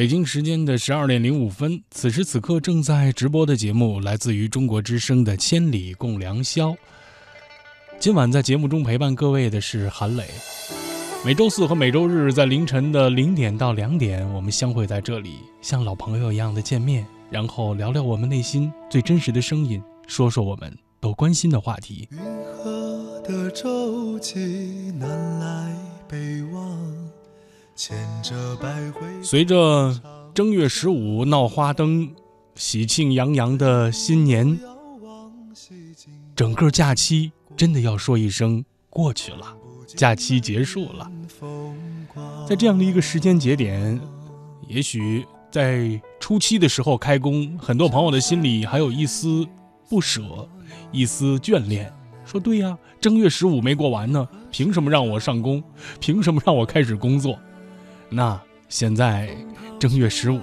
北京时间的十二点零五分，此时此刻正在直播的节目来自于中国之声的《千里共良宵》。今晚在节目中陪伴各位的是韩磊。每周四和每周日在凌晨的零点到两点，我们相会在这里，像老朋友一样的见面，然后聊聊我们内心最真实的声音，说说我们都关心的话题。云河的舟楫南来北往。随着正月十五闹花灯，喜庆洋洋的新年，整个假期真的要说一声过去了，假期结束了。在这样的一个时间节点，也许在初七的时候开工，很多朋友的心里还有一丝不舍，一丝眷恋。说对呀，正月十五没过完呢，凭什么让我上工？凭什么让我开始工作？那现在正月十五，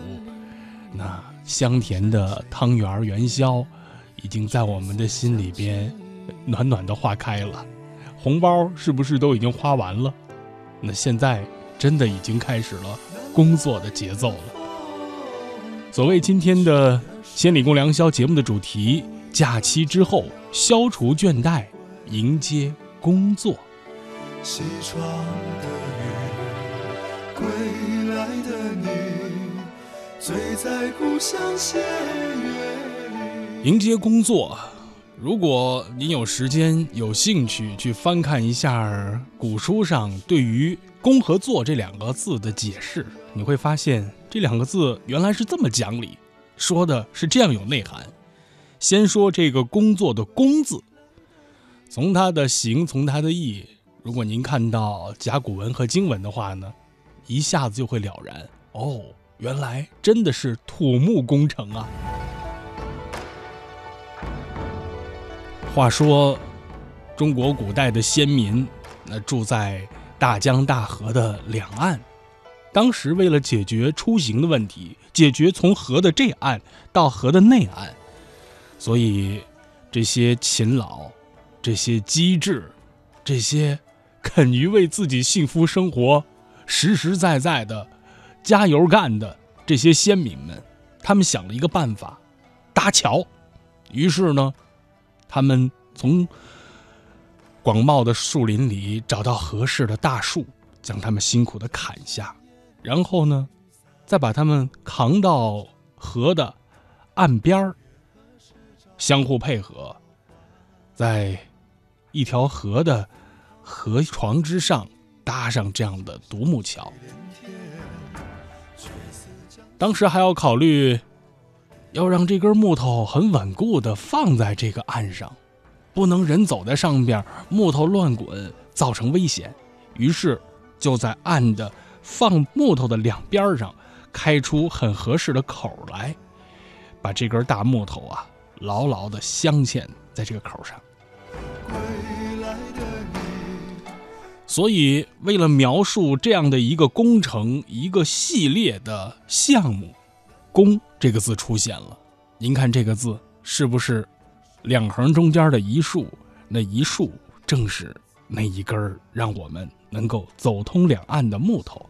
那香甜的汤圆元宵，已经在我们的心里边暖暖的化开了。红包是不是都已经花完了？那现在真的已经开始了工作的节奏了。所谓今天的千里共良宵节目的主题：假期之后消除倦怠。迎接工作。西窗的，归来的你，醉在故乡斜月里。迎接工作，如果您有时间、有兴趣去翻看一下古书上对于“工”和“作”这两个字的解释，你会发现这两个字原来是这么讲理，说的是这样有内涵。先说这个工作的“工”字。从它的形，从它的意，如果您看到甲骨文和经文的话呢，一下子就会了然哦，原来真的是土木工程啊。话说，中国古代的先民，那住在大江大河的两岸，当时为了解决出行的问题，解决从河的这岸到河的内岸，所以这些勤劳。这些机智，这些肯于为自己幸福生活实实在在的加油干的这些先民们，他们想了一个办法，搭桥。于是呢，他们从广袤的树林里找到合适的大树，将他们辛苦的砍下，然后呢，再把他们扛到河的岸边儿，相互配合，在。一条河的河床之上搭上这样的独木桥，当时还要考虑要让这根木头很稳固的放在这个岸上，不能人走在上边，木头乱滚造成危险。于是就在岸的放木头的两边上开出很合适的口来，把这根大木头啊牢牢的镶嵌在这个口上。所以，为了描述这样的一个工程、一个系列的项目，“工”这个字出现了。您看这个字是不是两横中间的一竖？那一竖正是那一根让我们能够走通两岸的木头。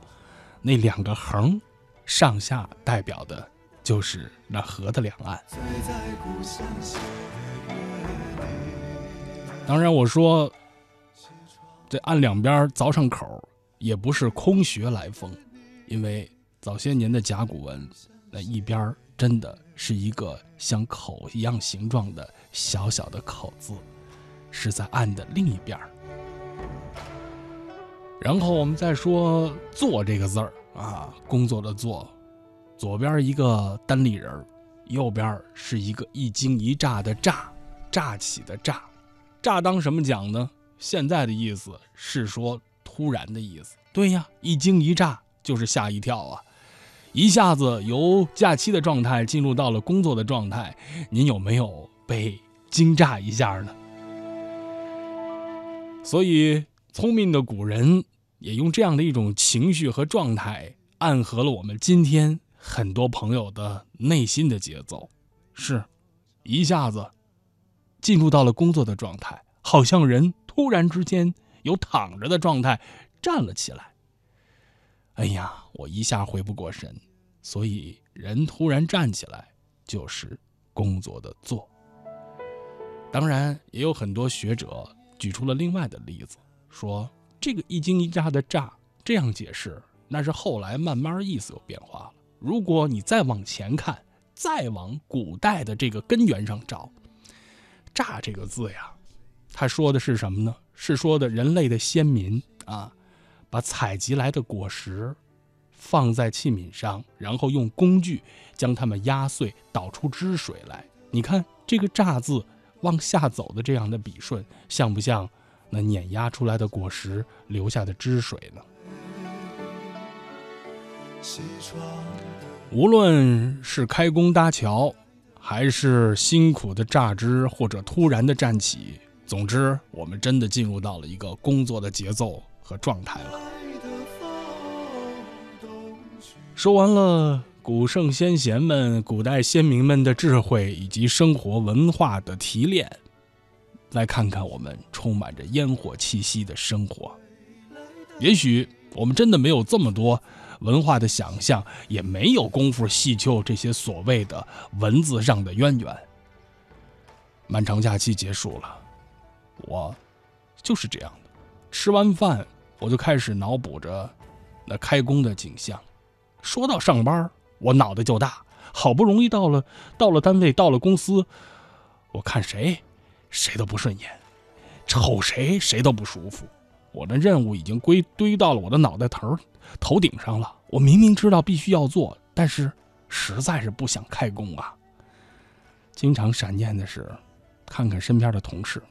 那两个横上下代表的就是那河的两岸。当然，我说。这岸两边凿上口，也不是空穴来风，因为早些年的甲骨文，那一边真的是一个像口一样形状的小小的口字，是在岸的另一边。然后我们再说“做”这个字儿啊，工作的“做”，左边一个单立人，右边是一个一惊一乍的“乍”，乍起的“乍”，乍当什么讲呢？现在的意思是说突然的意思，对呀，一惊一乍就是吓一跳啊，一下子由假期的状态进入到了工作的状态，您有没有被惊乍一下呢？所以聪明的古人也用这样的一种情绪和状态，暗合了我们今天很多朋友的内心的节奏，是一下子进入到了工作的状态，好像人。突然之间，由躺着的状态站了起来。哎呀，我一下回不过神，所以人突然站起来就是工作的做。当然，也有很多学者举出了另外的例子，说这个一惊一乍的乍这样解释，那是后来慢慢意思有变化了。如果你再往前看，再往古代的这个根源上找，乍这个字呀。他说的是什么呢？是说的人类的先民啊，把采集来的果实放在器皿上，然后用工具将它们压碎，导出汁水来。你看这个“榨”字往下走的这样的笔顺，像不像那碾压出来的果实留下的汁水呢？无论是开工搭桥，还是辛苦的榨汁，或者突然的站起，总之，我们真的进入到了一个工作的节奏和状态了。说完了古圣先贤们、古代先民们的智慧以及生活文化的提炼，来看看我们充满着烟火气息的生活。也许我们真的没有这么多。文化的想象也没有功夫细究这些所谓的文字上的渊源。漫长假期结束了，我就是这样的。吃完饭，我就开始脑补着那开工的景象。说到上班，我脑袋就大。好不容易到了，到了单位，到了公司，我看谁，谁都不顺眼，瞅谁谁都不舒服。我的任务已经归堆到了我的脑袋头头顶上了。我明明知道必须要做，但是实在是不想开工啊。经常闪念的是，看看身边的同事，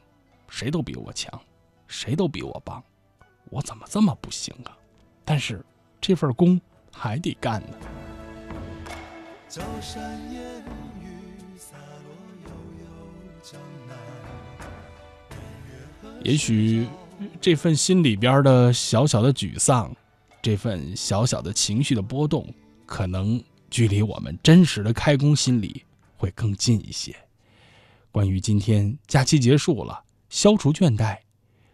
谁都比我强，谁都比我棒，我怎么这么不行啊？但是这份工还得干呢。也许。这份心里边的小小的沮丧，这份小小的情绪的波动，可能距离我们真实的开工心理会更近一些。关于今天假期结束了，消除倦怠，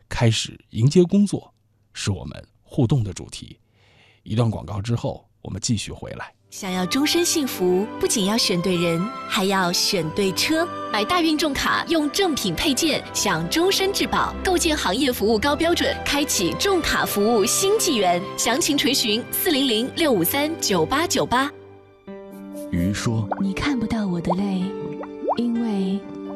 开始迎接工作，是我们互动的主题。一段广告之后，我们继续回来。想要终身幸福，不仅要选对人，还要选对车。买大运重卡，用正品配件，享终身质保，构建行业服务高标准，开启重卡服务新纪元。详情垂询四零零六五三九八九八。鱼说：“你看不到我的泪，因为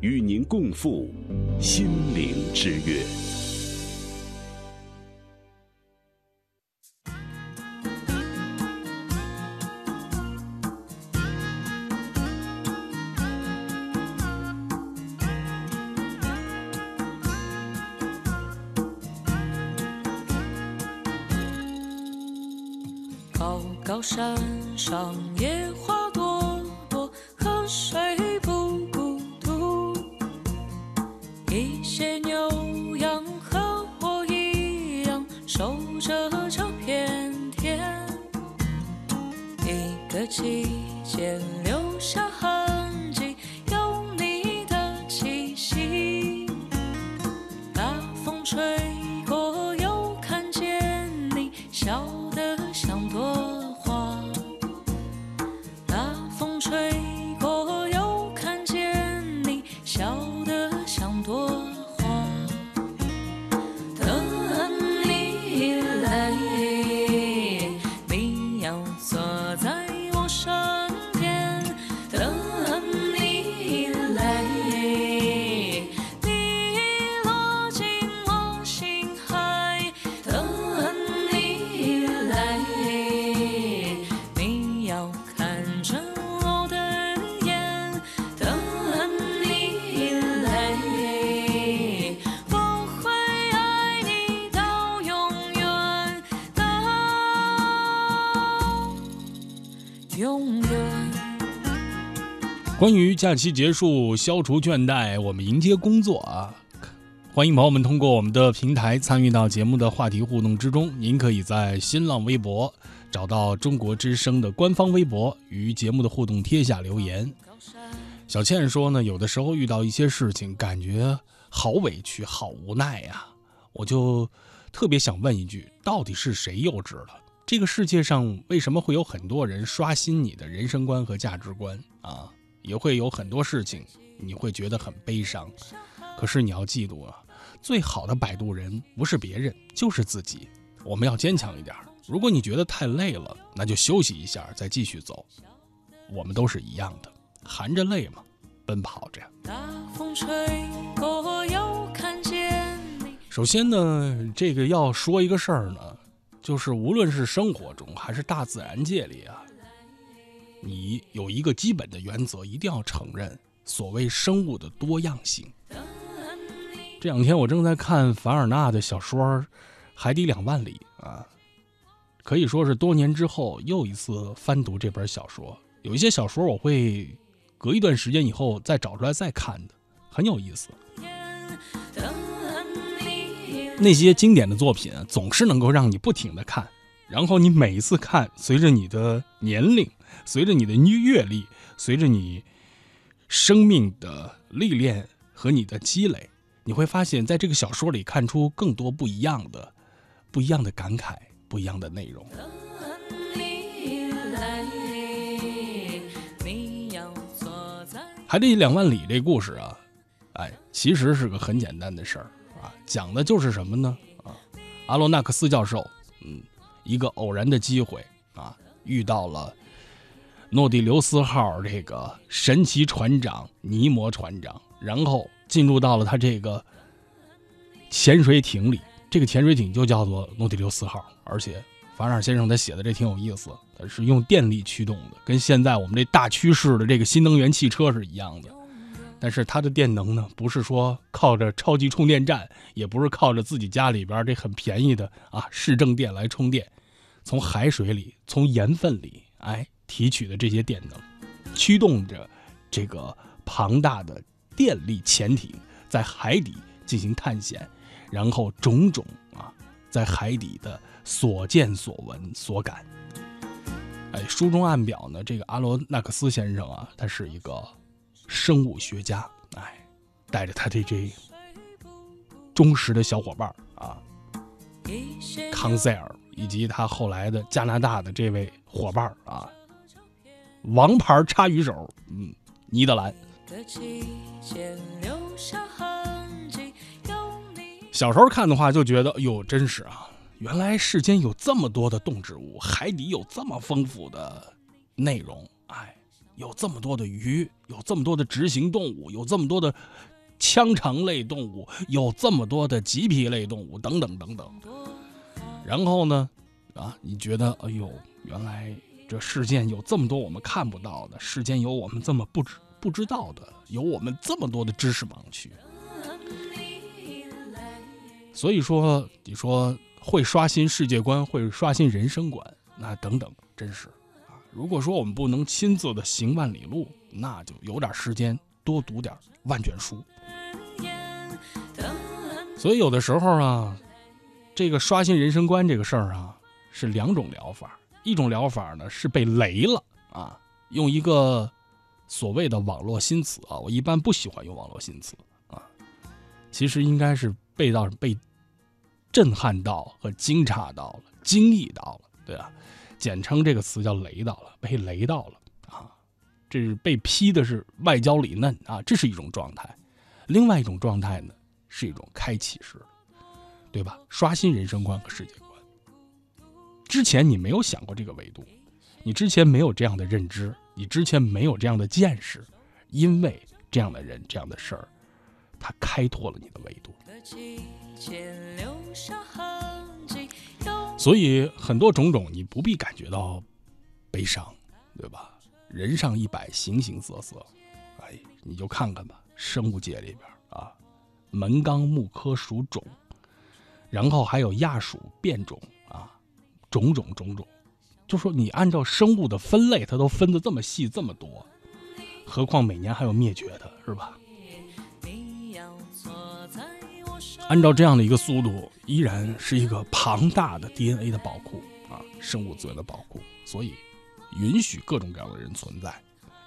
与您共赴心灵之约。关于假期结束，消除倦怠，我们迎接工作啊！欢迎朋友们通过我们的平台参与到节目的话题互动之中。您可以在新浪微博找到中国之声的官方微博，与节目的互动贴下留言。小倩说呢，有的时候遇到一些事情，感觉好委屈、好无奈呀，我就特别想问一句：到底是谁幼稚了？这个世界上为什么会有很多人刷新你的人生观和价值观啊？也会有很多事情，你会觉得很悲伤。可是你要记住啊，最好的摆渡人不是别人，就是自己。我们要坚强一点。如果你觉得太累了，那就休息一下，再继续走。我们都是一样的，含着泪嘛，奔跑着。大风吹过，又看见你。首先呢，这个要说一个事儿呢，就是无论是生活中还是大自然界里啊，你有一个基本的原则，一定要承认所谓生物的多样性。这两天我正在看凡尔纳的小说《海底两万里》啊，可以说是多年之后又一次翻读这本小说。有一些小说我会隔一段时间以后再找出来再看的，很有意思。那些经典的作品，总是能够让你不停的看，然后你每一次看，随着你的年龄，随着你的阅历，随着你生命的历练和你的积累，你会发现在这个小说里看出更多不一样的、不一样的感慨，不一样的内容。海底两万里这故事啊，哎，其实是个很简单的事儿啊，讲的就是什么呢？啊，阿罗纳克斯教授，嗯，一个偶然的机会啊，遇到了诺第留斯号这个神奇船长尼摩船长，然后进入到了他这个潜水艇里，这个潜水艇就叫做诺第留斯号，而且法尔先生他写的这挺有意思。是用电力驱动的，跟现在我们这大趋势的这个新能源汽车是一样的。但是它的电能呢，不是说靠着超级充电站，也不是靠着自己家里边这很便宜的啊市政电来充电，从海水里、从盐分里哎提取的这些电能，驱动着这个庞大的电力潜艇在海底进行探险，然后种种啊在海底的所见所闻所感。哎，书中暗表呢，这个阿罗纳克斯先生啊，他是一个生物学家。哎，带着他的这忠实的小伙伴啊，康塞尔，以及他后来的加拿大的这位伙伴啊，王牌插鱼手，嗯，尼德兰。小时候看的话，就觉得，哎呦，真是啊。原来世间有这么多的动植物，海底有这么丰富的内容，哎，有这么多的鱼，有这么多的直行动物，有这么多的腔肠类动物，有这么多的棘皮类动物，等等等等。然后呢，啊，你觉得，哎呦，原来这世间有这么多我们看不到的，世间有我们这么不知不知道的，有我们这么多的知识盲区。所以说，你说。会刷新世界观，会刷新人生观，那等等，真是啊！如果说我们不能亲自的行万里路，那就有点时间多读点万卷书。所以有的时候啊，这个刷新人生观这个事儿啊，是两种疗法。一种疗法呢是被雷了啊，用一个所谓的网络新词啊，我一般不喜欢用网络新词啊，其实应该是被到被。震撼到和惊诧到了，惊异到了，对吧？简称这个词叫雷到了，被雷到了啊！这是被劈的是外焦里嫩啊，这是一种状态。另外一种状态呢，是一种开启式，对吧？刷新人生观和世界观。之前你没有想过这个维度，你之前没有这样的认知，你之前没有这样的见识，因为这样的人、这样的事儿，他开拓了你的维度。所以很多种种，你不必感觉到悲伤，对吧？人上一百，形形色色，哎，你就看看吧。生物界里边啊，门纲目科属种，然后还有亚属变种，种种种种。就说你按照生物的分类，它都分的这么细这么多，何况每年还有灭绝的，是吧？按照这样的一个速度，依然是一个庞大的 DNA 的宝库啊，生物资源的宝库。所以，允许各种各样的人存在，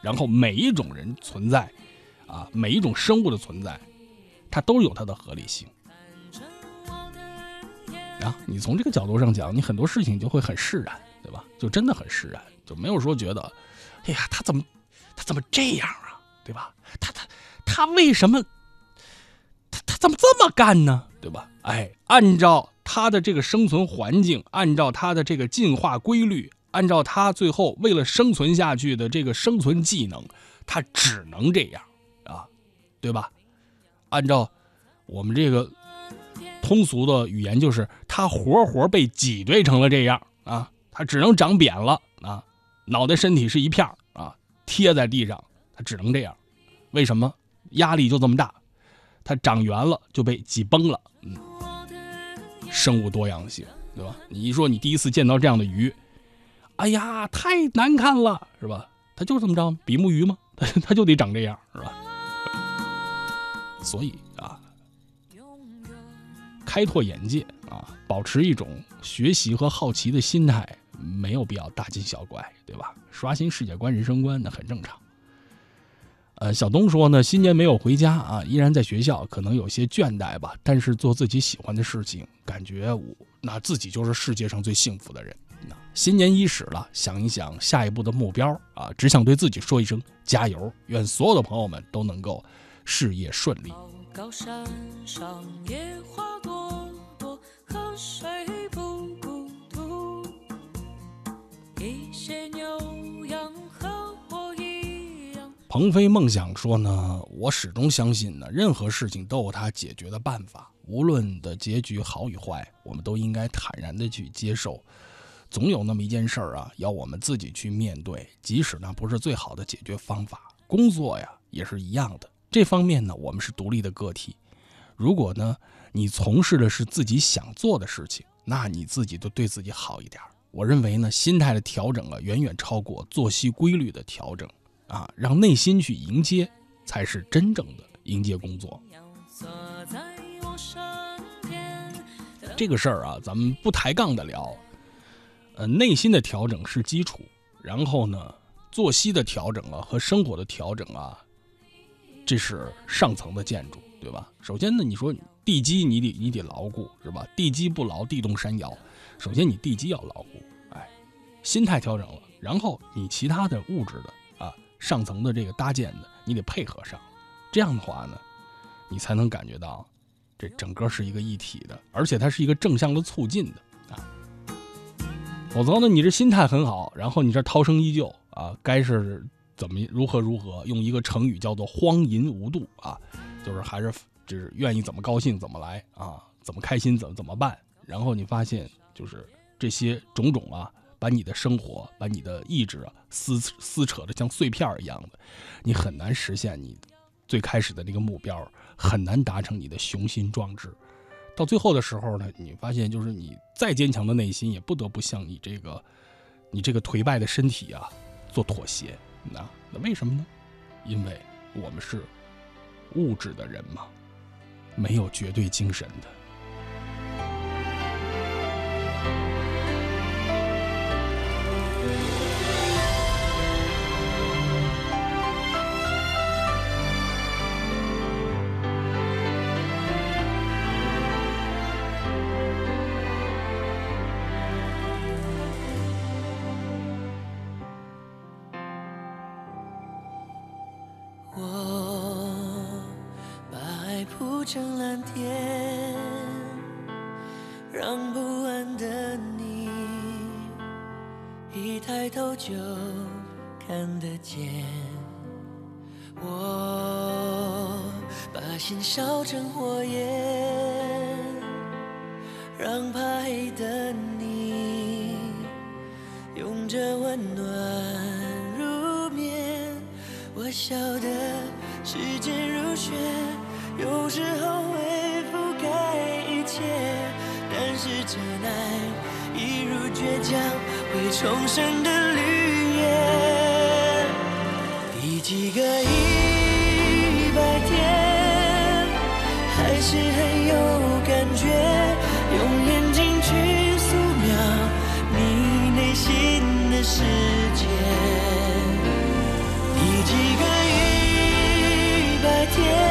然后每一种人存在，啊，每一种生物的存在，它都有它的合理性。啊，你从这个角度上讲，你很多事情就会很释然，对吧？就真的很释然，就没有说觉得，哎呀，他怎么，他怎么这样啊，对吧？他他他为什么？他他怎么这么干呢？对吧？哎，按照他的这个生存环境，按照他的这个进化规律，按照他最后为了生存下去的这个生存技能，他只能这样啊，对吧？按照我们这个通俗的语言，就是他活活被挤兑成了这样啊，他只能长扁了啊，脑袋身体是一片啊，贴在地上，他只能这样。为什么？压力就这么大，它长圆了就被挤崩了。嗯，生物多样性，对吧？你一说你第一次见到这样的鱼，哎呀，太难看了，是吧？它就这么着，比目鱼吗？它它就得长这样，是吧？所以，开拓眼界啊，保持一种学习和好奇的心态，没有必要大惊小怪，对吧？刷新世界观、人生观，那很正常。呃，小东说呢，新年没有回家啊，依然在学校，可能有些倦怠吧。但是做自己喜欢的事情，感觉我那自己就是世界上最幸福的人。那新年伊始了，想一想下一步的目标啊，只想对自己说一声加油。愿所有的朋友们都能够事业顺利。高山上野花朵朵，河水不孤独，一些牛羊和我一样。鹏飞梦想说呢，我始终相信呢，任何事情都有它解决的办法，无论的结局好与坏，我们都应该坦然的去接受。总有那么一件事儿啊，要我们自己去面对，即使那不是最好的解决方法。工作呀，也是一样的。这方面呢，我们是独立的个体。如果呢，你从事的是自己想做的事情，那你自己都对自己好一点。我认为呢，心态的调整啊，远远超过作息规律的调整。啊，让内心去迎接，才是真正的迎接工作。这个事儿啊，咱们不抬杠的聊。呃，内心的调整是基础，然后呢，作息的调整啊和生活的调整啊，这是上层的建筑，对吧？首先呢，你说地基你得你得牢固，是吧？地基不牢，地动山摇。首先你地基要牢固，哎，心态调整了，然后你其他的物质的啊。上层的这个搭建的，你得配合上，这样的话呢，你才能感觉到这整个是一个一体的，而且它是一个正向的促进的啊。否则呢，你这心态很好，然后你这涛声依旧啊，该是怎么如何如何，用一个成语叫做荒淫无度啊，就是还是就是愿意怎么高兴怎么来啊，怎么开心怎么怎么办。然后你发现就是这些种种啊。把你的生活，把你的意志啊撕撕扯的像碎片一样的，你很难实现你最开始的那个目标，很难达成你的雄心壮志。到最后的时候呢，你发现就是你再坚强的内心，也不得不向你这个你这个颓败的身体啊做妥协。那那为什么呢？因为我们是物质的人嘛，没有绝对精神的。生火焰让怕黑的你拥着温暖入眠。我晓得时间如雪有时候会覆盖一切但是真爱一如倔强会重生的绿叶。第几个一是很有感觉用眼睛去素描你内心的世界。第几个一百天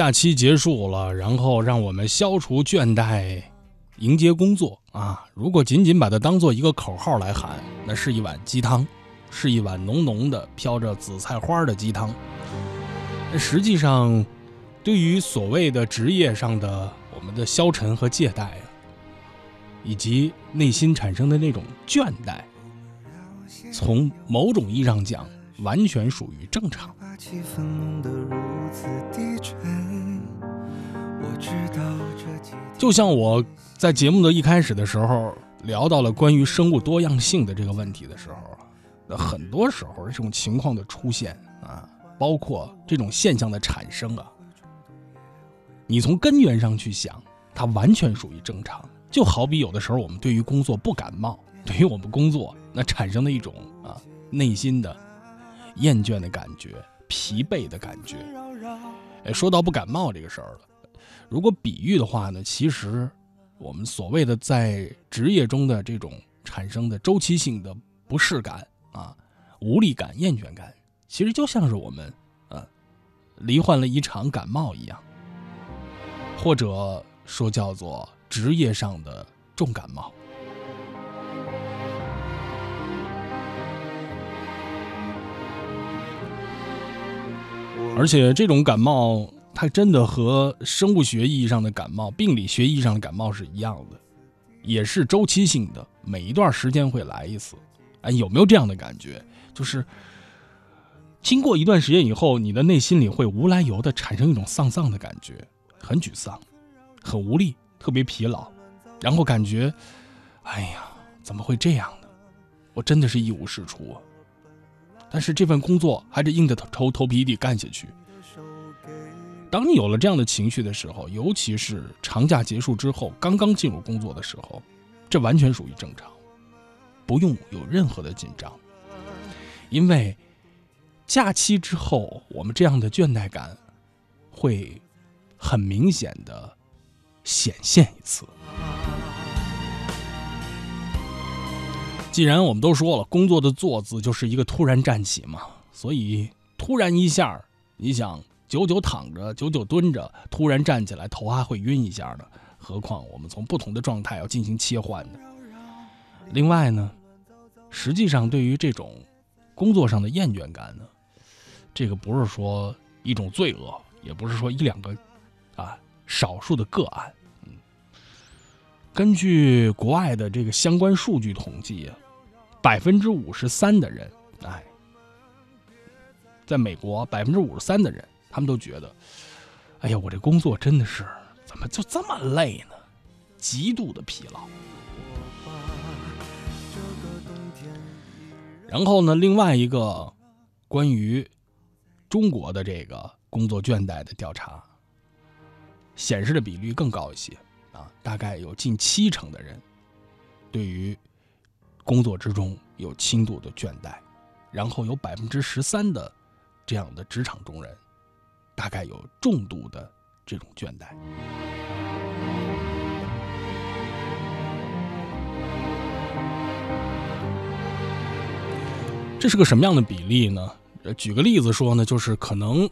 假期结束了，然后让我们消除倦怠，迎接工作啊！如果仅仅把它当做一个口号来喊，那是一碗鸡汤，是一碗浓浓的飘着紫菜花的鸡汤。实际上，对于所谓的职业上的我们的消沉和懈怠啊，以及内心产生的那种倦怠，从某种意义上讲，完全属于正常。就像我在节目的一开始的时候聊到了关于生物多样性的这个问题的时候，那很多时候这种情况的出现啊，包括这种现象的产生啊，你从根源上去想，它完全属于正常。就好比有的时候我们对于工作不感冒，对于我们工作那产生的一种啊内心的厌倦的感觉。疲惫的感觉。哎，说到不感冒这个事儿了，如果比喻的话呢，其实我们所谓的在职业中的这种产生的周期性的不适感啊、无力感、厌倦感，其实就像是我们呃罹患了一场感冒一样，或者说叫做职业上的重感冒。而且这种感冒，它真的和生物学意义上的感冒、病理学意义上的感冒是一样的，也是周期性的，每一段时间会来一次。哎，有没有这样的感觉？就是经过一段时间以后，你的内心里会无来由的产生一种丧丧的感觉，很沮丧，很无力，特别疲劳，然后感觉，哎呀，怎么会这样呢？我真的是一无是处啊！但是这份工作还得硬着头头皮地干下去。当你有了这样的情绪的时候，尤其是长假结束之后，刚刚进入工作的时候，这完全属于正常，不用有任何的紧张，因为假期之后，我们这样的倦怠感会很明显的显现一次。既然我们都说了，工作的“坐”字就是一个突然站起嘛，所以突然一下，你想久久躺着，久久蹲着，突然站起来，头还会晕一下呢。何况我们从不同的状态要进行切换的。另外呢，实际上对于这种工作上的厌倦感呢，这个不是说一种罪恶，也不是说一两个啊少数的个案。嗯，根据国外的这个相关数据统计啊，百分之五十三的人，哎，在美国百分之五十三的人，他们都觉得，哎呀，我这工作真的是怎么就这么累呢？极度的疲劳。然后呢，另外一个关于中国的这个工作倦怠的调查显示的比率更高一些啊，大概有近七成的人对于工作之中有轻度的倦怠，然后有百分之十三的这样的职场中人大概有重度的这种倦怠。这是个什么样的比例呢？呃，举个例子说呢，就是可能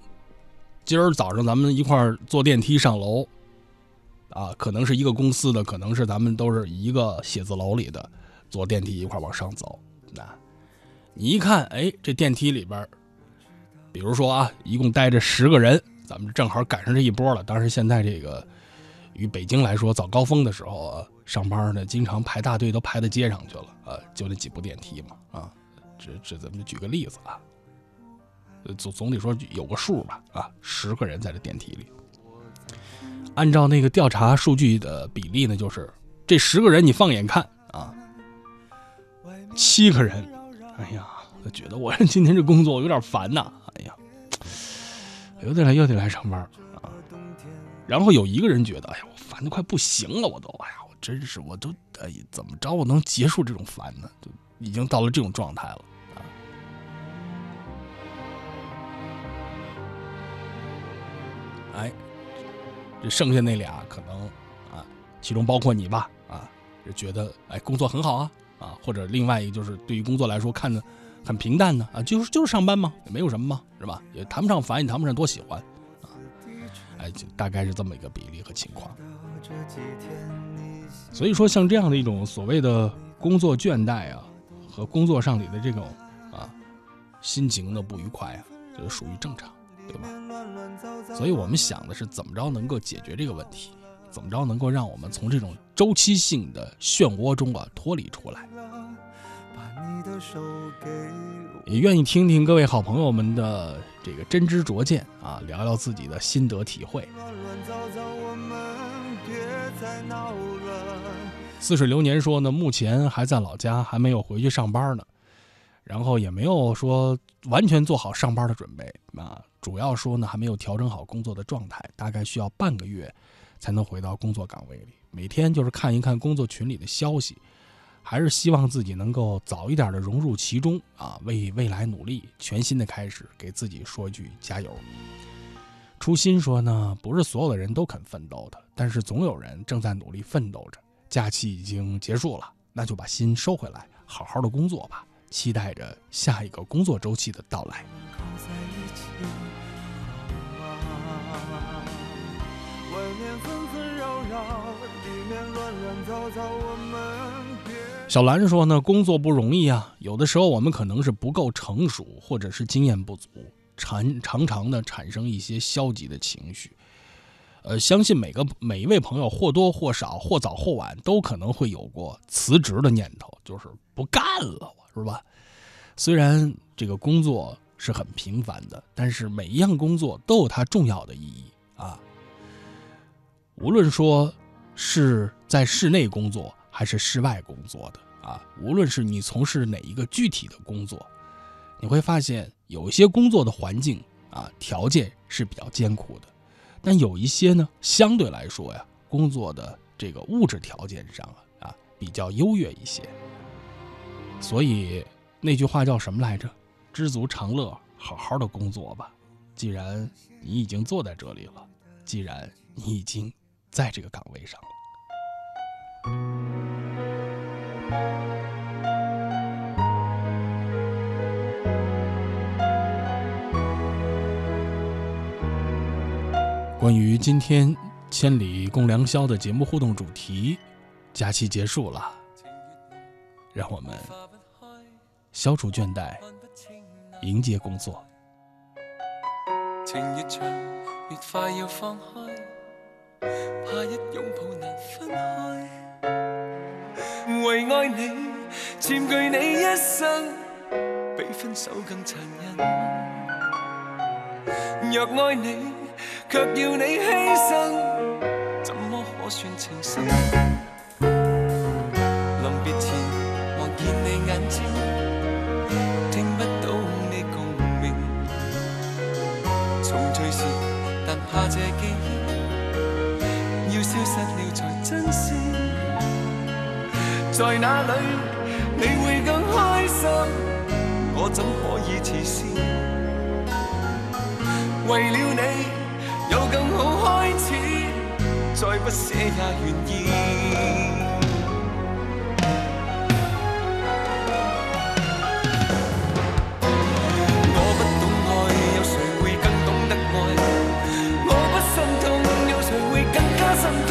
今儿早上咱们一块儿坐电梯上楼，啊，可能是一个公司的，可能是咱们都是一个写字楼里的，坐电梯一块儿往上走。那，你一看，哎，这电梯里边，比如说啊，一共待着十个人，咱们正好赶上这一波了。当时，现在这个与北京来说，早高峰的时候啊，上班呢，经常排大队都排到街上去了，啊，就那几部电梯嘛，啊。这这咱们举个例子啊，总总得说有个数吧啊，十个人在这电梯里，按照那个调查数据的比例呢，就是这十个人你放眼看啊，七个人，哎呀，我觉得我今天这工作有点烦呐，又得来又得来上班啊，然后有一个人觉得，哎呀，我烦的快不行了，我都，哎呀，我真是，我都，哎，怎么着我能结束这种烦呢？就已经到了这种状态了。哎，这剩下那俩可能啊，其中包括你吧啊，就觉得哎工作很好啊啊，或者另外一个就是对于工作来说看着很平淡呢啊，就是就是上班嘛，也没有什么嘛，是吧？也谈不上烦，也谈不上多喜欢啊，哎，就大概是这么一个比例和情况。所以说，像这样的一种所谓的工作倦怠啊，和工作上里的这种啊心情的不愉快啊，就是属于正常。对吧？所以我们想的是怎么着能够解决这个问题，怎么着能够让我们从这种周期性的漩涡中啊脱离出来。也愿意听听各位好朋友们的这个真知灼见啊，聊聊自己的心得体会。似水流年说呢，目前还在老家，还没有回去上班呢，然后也没有说完全做好上班的准备啊。主要说呢，还没有调整好工作的状态，大概需要半个月才能回到工作岗位里。每天就是看一看工作群里的消息，还是希望自己能够早一点的融入其中啊，为未来努力，全新的开始，给自己说一句加油。初心说呢，不是所有的人都肯奋斗的，但是总有人正在努力奋斗着。假期已经结束了，那就把心收回来，好好的工作吧，期待着下一个工作周期的到来啊啊啊啊里面乱乱糟糟我们。小兰说呢，工作不容易啊，有的时候我们可能是不够成熟，或者是经验不足，常常常的产生一些消极的情绪。呃，相信每个每一位朋友或多或少、或早或晚都可能会有过辞职的念头，就是不干了，是吧？虽然这个工作是很平凡的，但是每一样工作都有它重要的意义啊。无论说是在室内工作还是室外工作的啊，无论是你从事哪一个具体的工作，你会发现有一些工作的环境啊条件是比较艰苦的，但有一些呢相对来说呀，工作的这个物质条件上啊啊比较优越一些，所以。那句话叫什么来着？知足常乐，好好的工作吧。既然你已经坐在这里了，既然你已经在这个岗位上了。关于今天《千里共良宵》的节目互动主题，假期结束了，让我们。消除倦怠，迎接工作。情越长，越快要放开，怕一拥抱难分开。为爱你，占据你一生，比分手更残忍。若爱你，却要你牺牲，怎么可算情深？临别前，望见你眼睛。听不到你共鸣。重聚时，但怕这记忆要消失了，在哪里，你会更开心？我怎可以自私？为了你有更好开始，再不舍也愿意。我不懂爱，有谁会更懂得爱？我不心痛，有谁会更加心痛？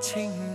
请。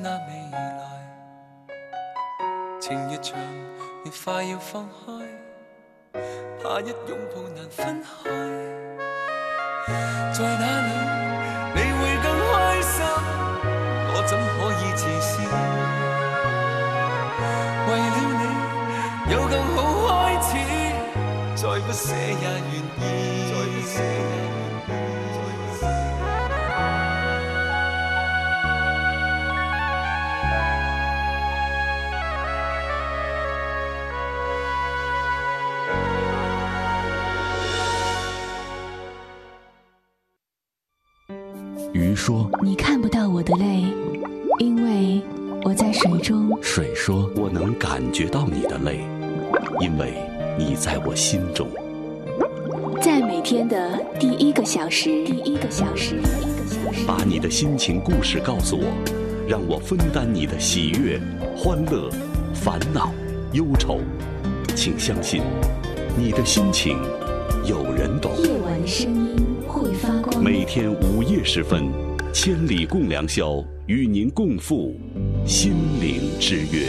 心中。在每天的第一个小时，第一个小时，第一个小时，把你的心情故事告诉我，让我分担你的喜悦、欢乐、烦恼、忧愁。请相信，你的心情有人懂。夜晚的声音会发光。每天午夜时分，千里共良宵，与您共赴心灵之约。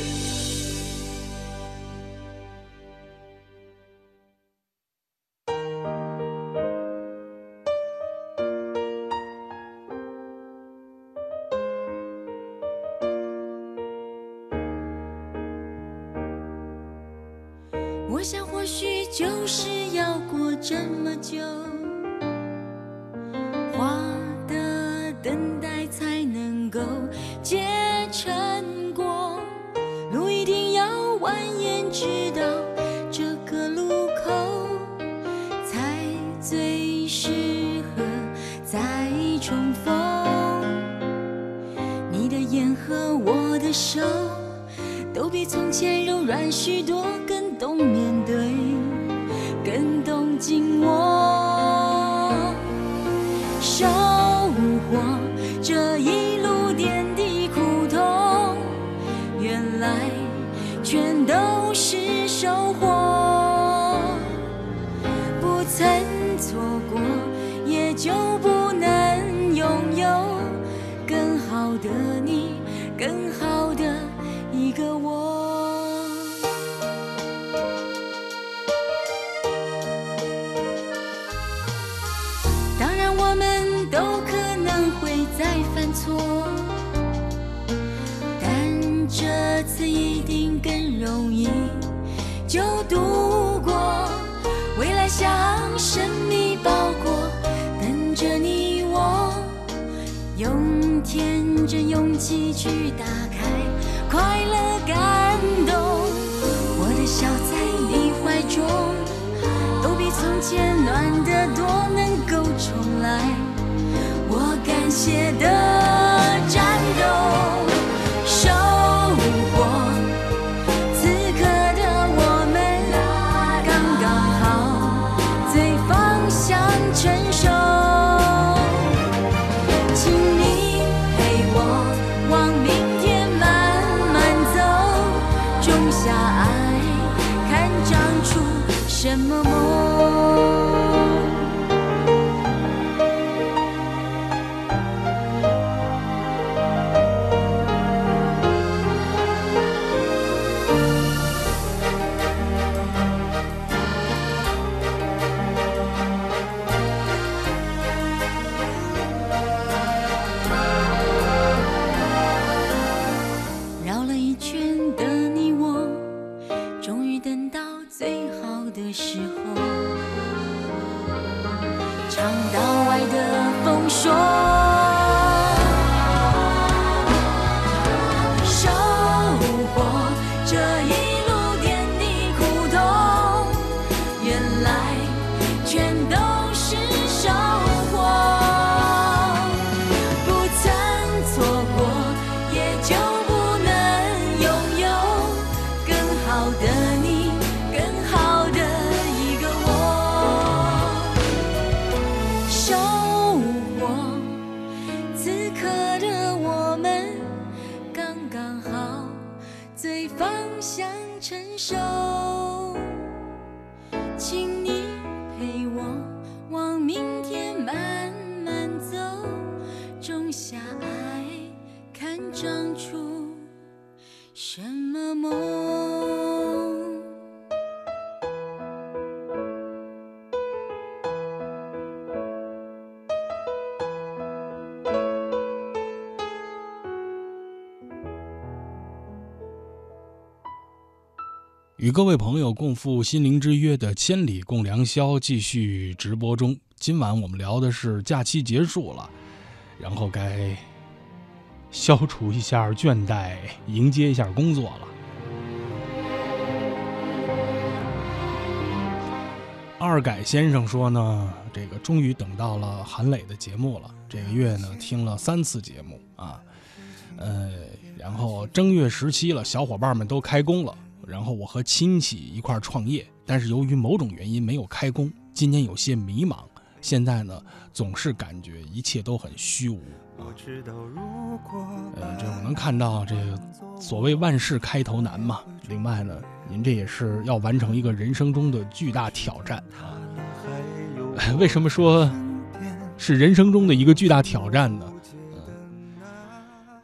刚好最芳香成熟。与各位朋友共赴心灵之约的千里共良宵继续直播中。今晚我们聊的是假期结束了，然后该消除一下倦怠，迎接一下工作了。二改先生说呢，这个终于等到了韩磊的节目了。这个月呢，听了三次节目啊，呃，然后正月十七了，小伙伴们都开工了。然后我和亲戚一块创业，但是由于某种原因没有开工，今年有些迷茫。现在呢，总是感觉一切都很虚无啊。呃，这我能看到这个所谓万事开头难嘛。另外呢，您这也是要完成一个人生中的巨大挑战啊。为什么说是人生中的一个巨大挑战呢？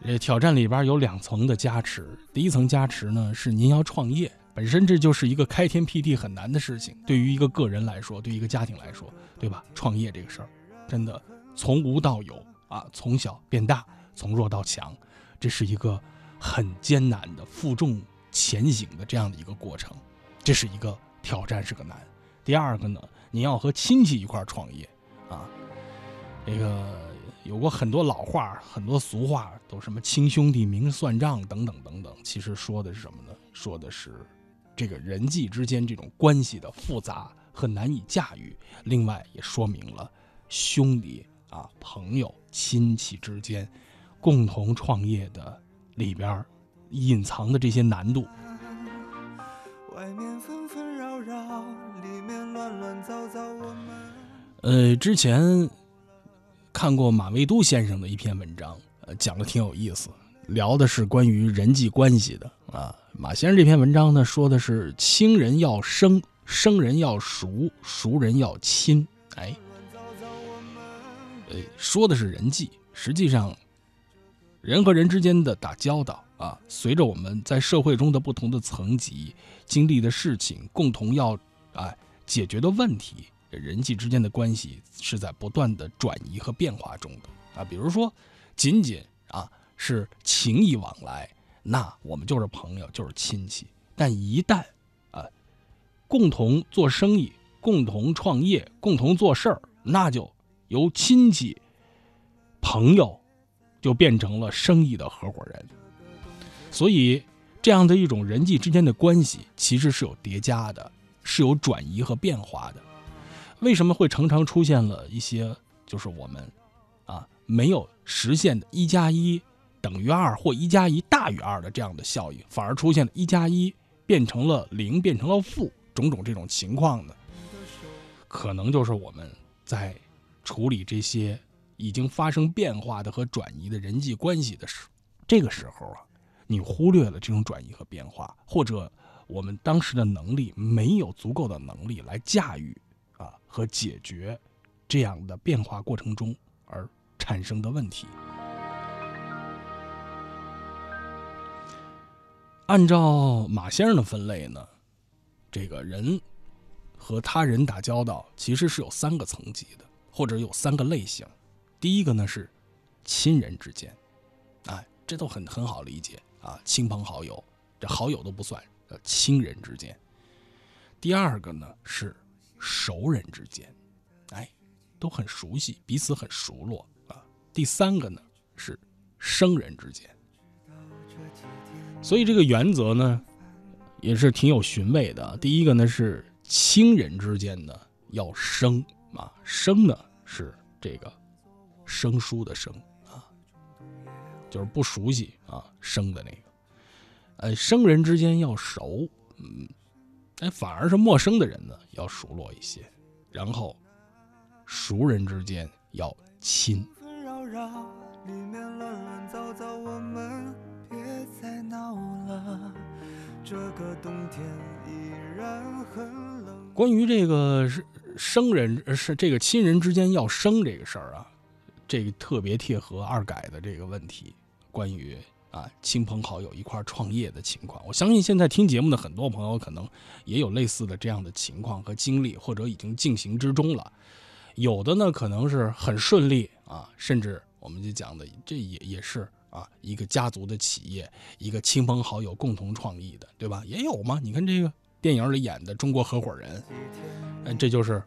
这挑战里边有两层的加持。第一层加持呢，是您要创业，本身这就是一个开天辟地很难的事情。对于一个个人来说，对于一个家庭来说，对吧？创业这个事儿，真的从无到有啊，从小变大，从弱到强，这是一个很艰难的负重前行的这样的一个过程，这是一个挑战，是个难。第二个呢，您要和亲戚一块创业啊，这个。有过很多老话，很多俗话，都什么亲兄弟明算账等等等等。其实说的是什么呢？说的是这个人际之间这种关系的复杂和难以驾驭。另外也说明了兄弟啊、朋友、亲戚之间共同创业的里边隐藏的这些难度。呃，之前。看过马未都先生的一篇文章，呃，讲的挺有意思，聊的是关于人际关系的啊。马先生这篇文章呢，说的是亲人要生，生人要熟，熟人要亲。哎，呃，说的是人际，实际上，人和人之间的打交道啊，随着我们在社会中的不同的层级经历的事情，共同要哎解决的问题。人际之间的关系是在不断的转移和变化中的啊，比如说，仅仅啊是情谊往来，那我们就是朋友，就是亲戚。但一旦啊共同做生意、共同创业、共同做事儿，那就由亲戚、朋友就变成了生意的合伙人。所以，这样的一种人际之间的关系，其实是有叠加的，是有转移和变化的。为什么会常常出现了一些就是我们，啊没有实现的“一加一等于二”或“一加一大于二”的这样的效应，反而出现了“一加一变成了零，变成了负”种种这种情况呢？可能就是我们在处理这些已经发生变化的和转移的人际关系的时，这个时候啊，你忽略了这种转移和变化，或者我们当时的能力没有足够的能力来驾驭。啊，和解决这样的变化过程中而产生的问题。按照马先生的分类呢，这个人和他人打交道其实是有三个层级的，或者有三个类型。第一个呢是亲人之间，哎，这都很很好理解啊，亲朋好友，这好友都不算，呃，亲人之间。第二个呢是。熟人之间，哎，都很熟悉，彼此很熟络啊。第三个呢是生人之间，所以这个原则呢也是挺有寻味的。第一个呢是亲人之间呢要生啊，生呢是这个生疏的生啊，就是不熟悉啊生的那个。呃，生人之间要熟，嗯。哎，反而是陌生的人呢，要熟络一些，然后熟人之间要亲。里面乱乱糟糟，我们别再闹了。这个冬天依然很冷关于这个是生人是这个亲人之间要生这个事儿啊，这个特别贴合二改的这个问题，关于。啊，亲朋好友一块创业的情况，我相信现在听节目的很多朋友可能也有类似的这样的情况和经历，或者已经进行之中了。有的呢可能是很顺利啊，甚至我们就讲的这也也是啊一个家族的企业，一个亲朋好友共同创立的，对吧？也有嘛。你看这个电影里演的中国合伙人，嗯，这就是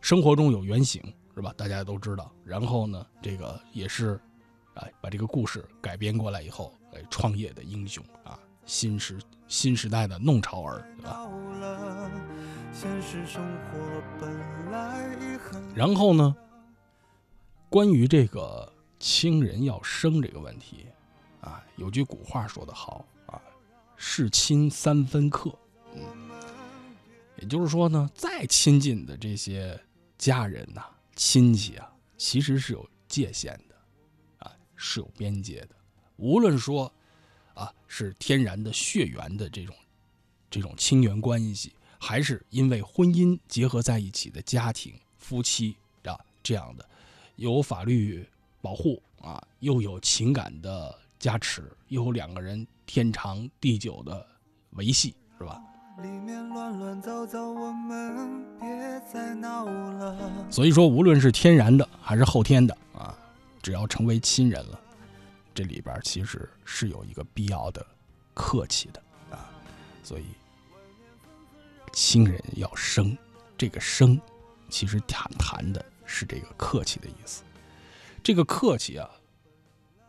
生活中有原型，是吧？大家都知道。然后呢，这个也是，哎，把这个故事改编过来以后，哎，创业的英雄啊，新时新时代的弄潮儿，对吧？然后呢，关于这个亲人要生这个问题，啊，有句古话说得好啊，是亲三分客。嗯，也就是说呢，再亲近的这些家人呐、亲戚啊，其实是有界限的，是有边界的。无论说啊，是天然的血缘的这种这种亲缘关系，还是因为婚姻结合在一起的家庭、夫妻啊这样的，有法律保护啊，又有情感的加持，又有两个人天长地久的维系，是吧？里面乱乱糟糟，我们别再闹了。所以说，无论是天然的还是后天的啊，只要成为亲人了，这里边其实是有一个必要的客气的啊。所以，亲人要生，这个生，其实谈谈的是这个客气的意思。这个客气啊，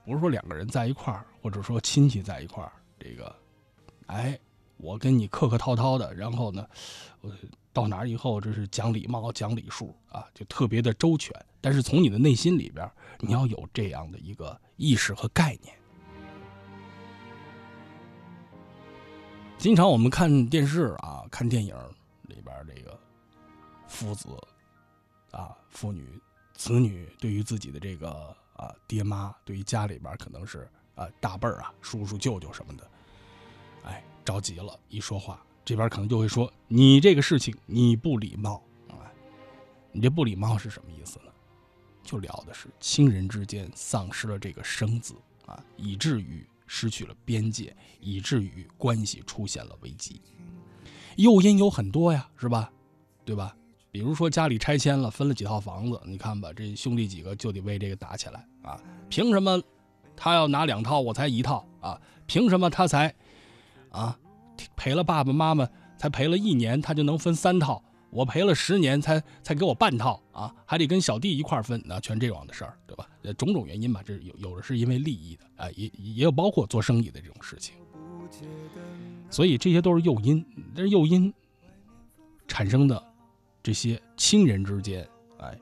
不是说两个人在一块儿，或者说亲戚在一块儿，这个，哎。我跟你客客套套的，然后呢，我到哪以后这是讲礼貌、讲礼数啊，就特别的周全。但是从你的内心里边，你要有这样的一个意识和概念。经常我们看电视啊、看电影里边这个父子啊、父女、子女对于自己的这个啊爹妈，对于家里边可能是啊大辈儿啊、叔叔舅舅什么的，哎。着急了，一说话，这边可能就会说：“你这个事情你不礼貌啊！你这不礼貌是什么意思？就聊的是亲人之间丧失了这个生字啊，以至于失去了边界，以至于关系出现了危机。诱因有很多呀，是吧？对吧？比如说家里拆迁了，分了几套房子，你看吧，这兄弟几个就得为这个打起来啊！凭什么他要拿两套，我才一套啊？凭什么他才？”啊，赔了爸爸妈妈才赔了一年，他就能分三套；我陪了十年才才给我半套啊，还得跟小弟一块分，那全这样的事儿，对吧？呃，种种原因吧，这有有的是因为利益的啊，也也有包括做生意的这种事情，所以这些都是诱因，这是诱因产生的这些亲人之间，哎，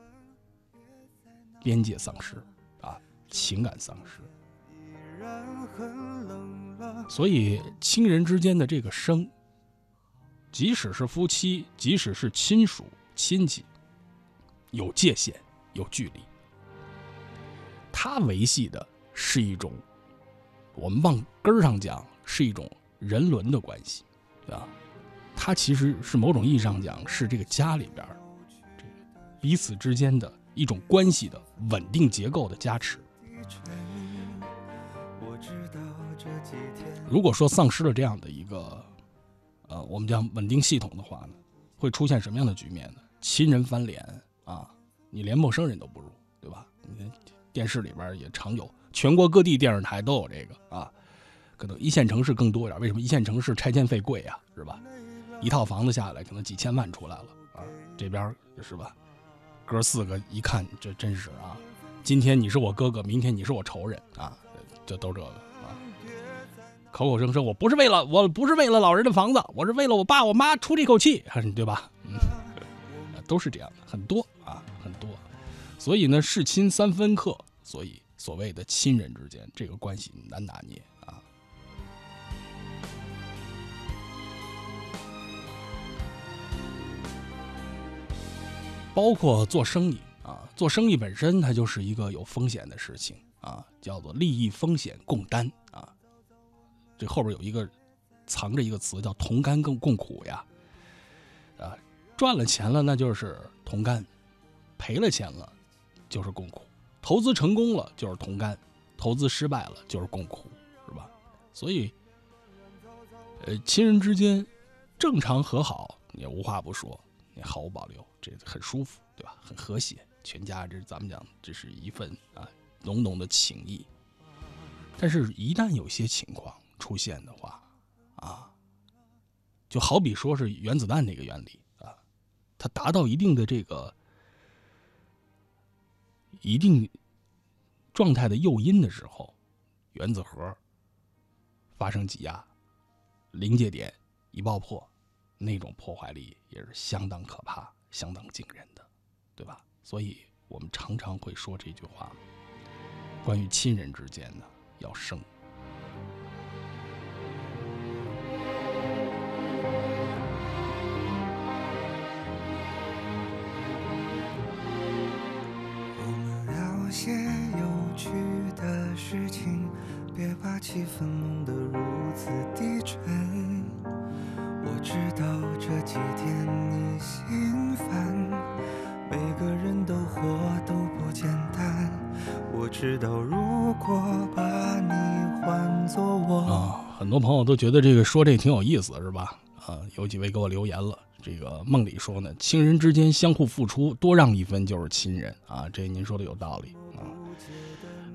边界丧失啊，情感丧失。所以，亲人之间的这个生，即使是夫妻，即使是亲属、亲戚，有界限、有距离。他维系的是一种，我们往根儿上讲，是一种人伦的关系，啊，他其实是某种意义上讲，是这个家里边这彼此之间的一种关系的稳定结构的加持。如果说丧失了这样的一个，呃，我们讲稳定系统的话呢，会出现什么样的局面呢？亲人翻脸啊，你连陌生人都不如，对吧？你电视里边也常有，全国各地电视台都有这个啊，可能一线城市更多一点。为什么一线城市拆迁费贵呀？是吧？一套房子下来可能几千万出来了啊，这边是吧？哥四个一看这真是啊，今天你是我哥哥，明天你是我仇人啊，就都这个。口口声声，我不是为了，我不是为了老人的房子，我是为了我爸我妈出这口气，对吧？嗯，都是这样的，很多啊，很多。所以呢，是亲三分客，所以所谓的亲人之间这个关系难拿捏啊。包括做生意啊，做生意本身它就是一个有风险的事情啊，叫做利益风险共担啊。这后边有一个藏着一个词叫同甘共共苦呀，啊，赚了钱了那就是同甘，赔了钱了就是共苦，投资成功了就是同甘，投资失败了就是共苦，是吧？所以，呃，亲人之间正常和好也无话不说，也毫无保留，这很舒服，对吧？很和谐，全家这咱们讲这是一份啊浓浓的情谊，但是，一旦有些情况。出现的话，啊，就好比说是原子弹那个原理啊，它达到一定的这个一定状态的诱因的时候，原子核发生挤压，临界点一爆破，那种破坏力也是相当可怕、相当惊人的，对吧？所以我们常常会说这句话，关于亲人之间呢，要生。些有趣的事情，别把气氛弄得如此低沉。我知道这几天你心烦，每个人都活都不简单。我知道如果把你换作我。啊，很多朋友都觉得这个说这挺有意思，是吧？啊，有几位给我留言了。这个梦里说呢，亲人之间相互付出，多让一分就是亲人啊。这您说的有道理。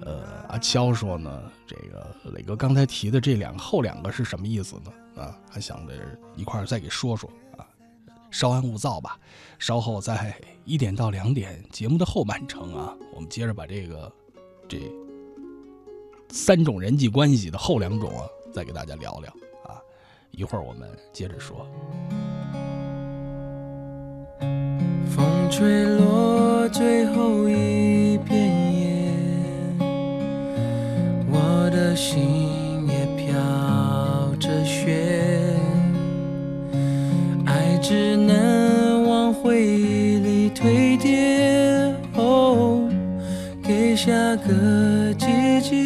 呃，阿悄说呢，这个磊哥刚才提的这两个后两个是什么意思呢？啊，还想着一块儿再给说说啊。稍安勿躁吧，稍后在一点到两点节目的后半程啊，我们接着把这个这三种人际关系的后两种啊，再给大家聊聊啊。一会儿我们接着说。风吹落最后一片的心也飘着雪，爱只能往回忆里堆叠，哦，给下个季节。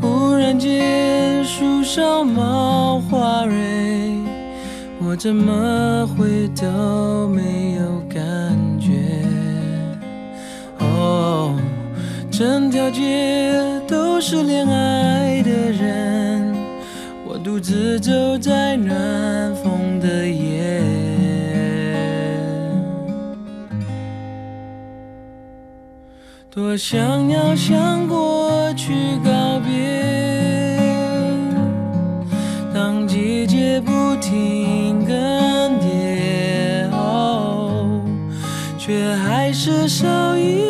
忽然间，树上冒花蕊。我怎么会都没有整条街都是恋爱的人，我独自走在暖风的夜。多想要向过去告别，当季节不停更迭，哦，却还是少一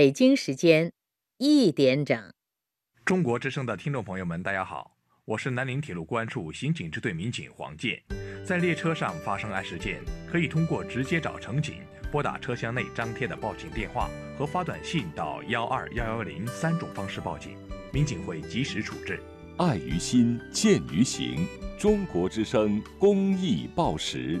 北京时间一点整。中国之声的听众朋友们，大家好，我是南宁铁路公安处刑警支队民警黄健。在列车上发生案事件，可以通过直接找乘警、拨打车厢内张贴的报警电话和发短信到幺二幺幺零三种方式报警，民警会及时处置。爱于心，见于行。中国之声公益报时。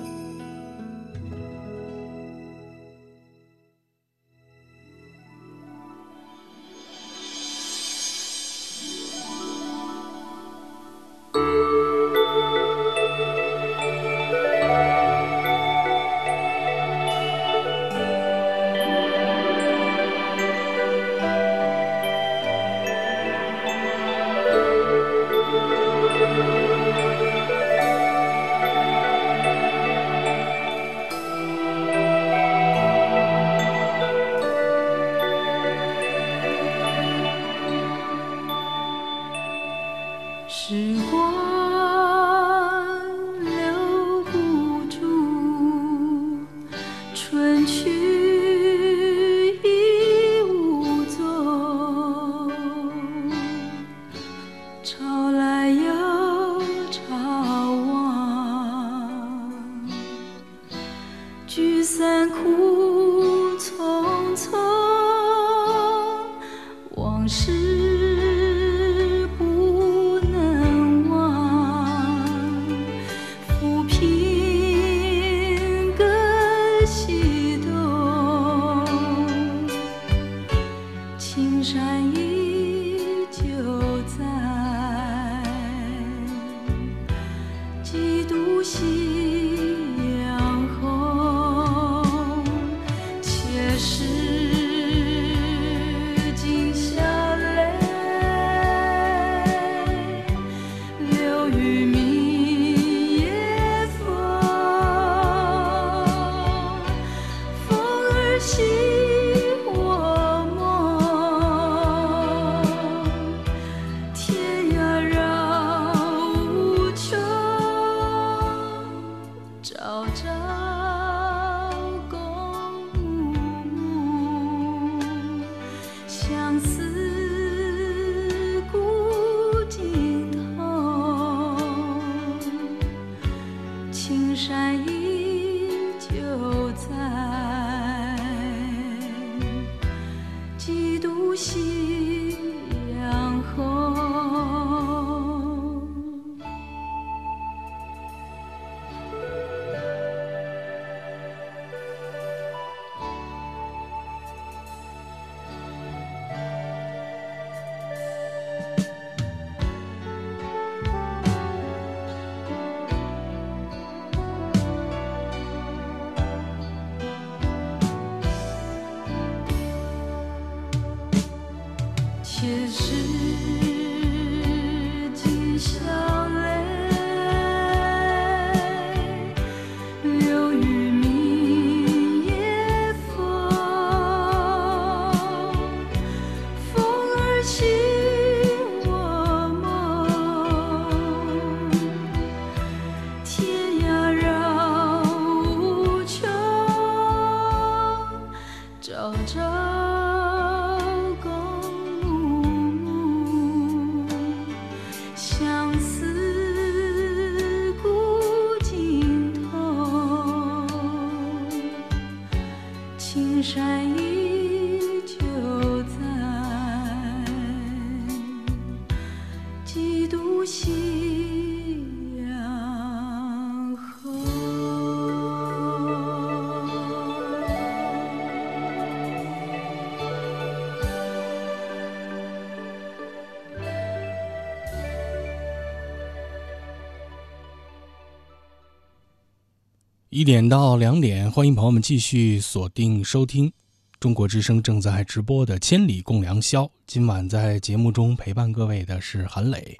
一点到两点欢迎朋友们继续锁定收听中国之声正在直播的千里共良宵今晚在节目中陪伴各位的是韩磊。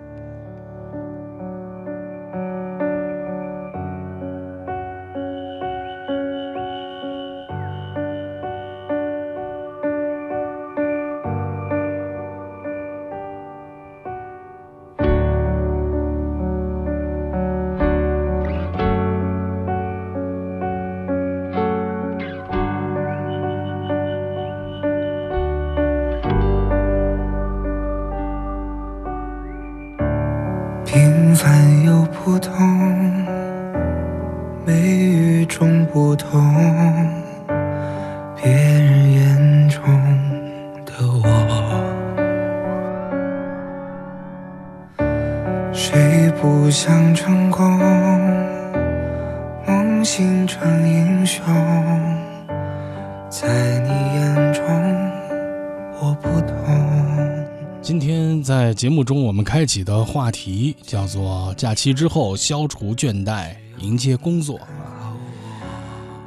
节目中，我们开启的话题叫做“假期之后消除倦怠，迎接工作”。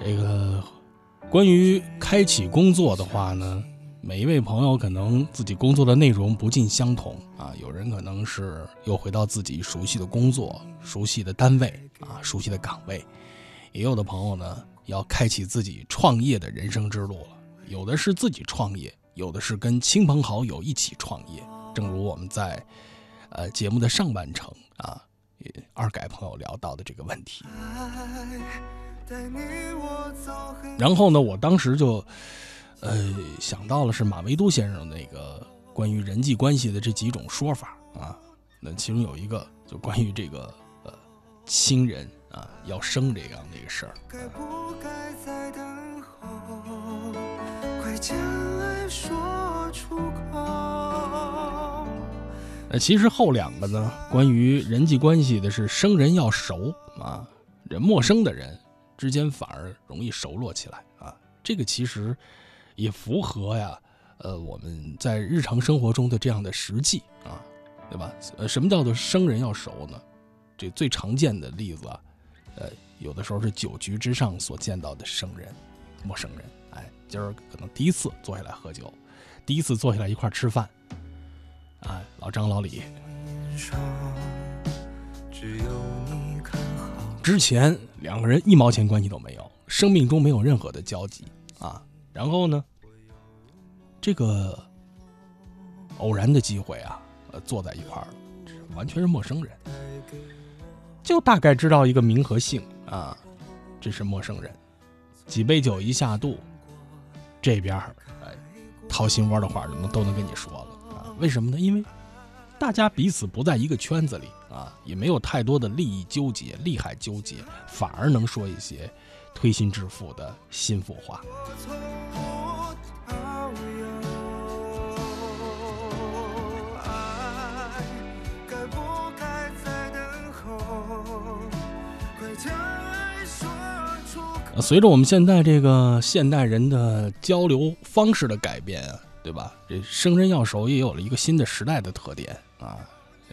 这个关于开启工作的话呢，每一位朋友可能自己工作的内容不尽相同啊。有人可能是又回到自己熟悉的工作、熟悉的单位啊、熟悉的岗位；也有的朋友呢，要开启自己创业的人生之路了。有的是自己创业，有的是跟亲朋好友一起创业。正如我们在呃节目的上半程啊，二改朋友聊到的这个问题。然后呢，我当时就，呃，想到了是马未都先生那个关于人际关系的这几种说法啊。那其中有一个就关于这个呃亲人啊要生这样的一个事儿。那其实后两个呢，关于人际关系的是生人要熟啊，这陌生的人。之间反而容易熟络起来啊，这个其实也符合呀，呃，我们在日常生活中的这样的实际啊，对吧？呃，什么叫做生人要熟呢？这最常见的例子啊，呃，有的时候是酒局之上所见到的生人、陌生人。哎，今儿可能第一次坐下来喝酒，第一次坐下来一块吃饭，哎，老张、老李。之前两个人一毛钱关系都没有，生命中没有任何的交集啊。然后呢，这个偶然的机会啊，呃，坐在一块儿了，完全是陌生人，就大概知道一个名和姓啊，这是陌生人。几杯酒一下肚，这边哎，掏心窝的话都能都能跟你说了。为什么呢？因为大家彼此不在一个圈子里。啊，也没有太多的利益纠结、利害纠结，反而能说一些推心置腹的心腹话。随着我们现在这个现代人的交流方式的改变啊，对吧？这生人要熟也有了一个新的时代的特点啊。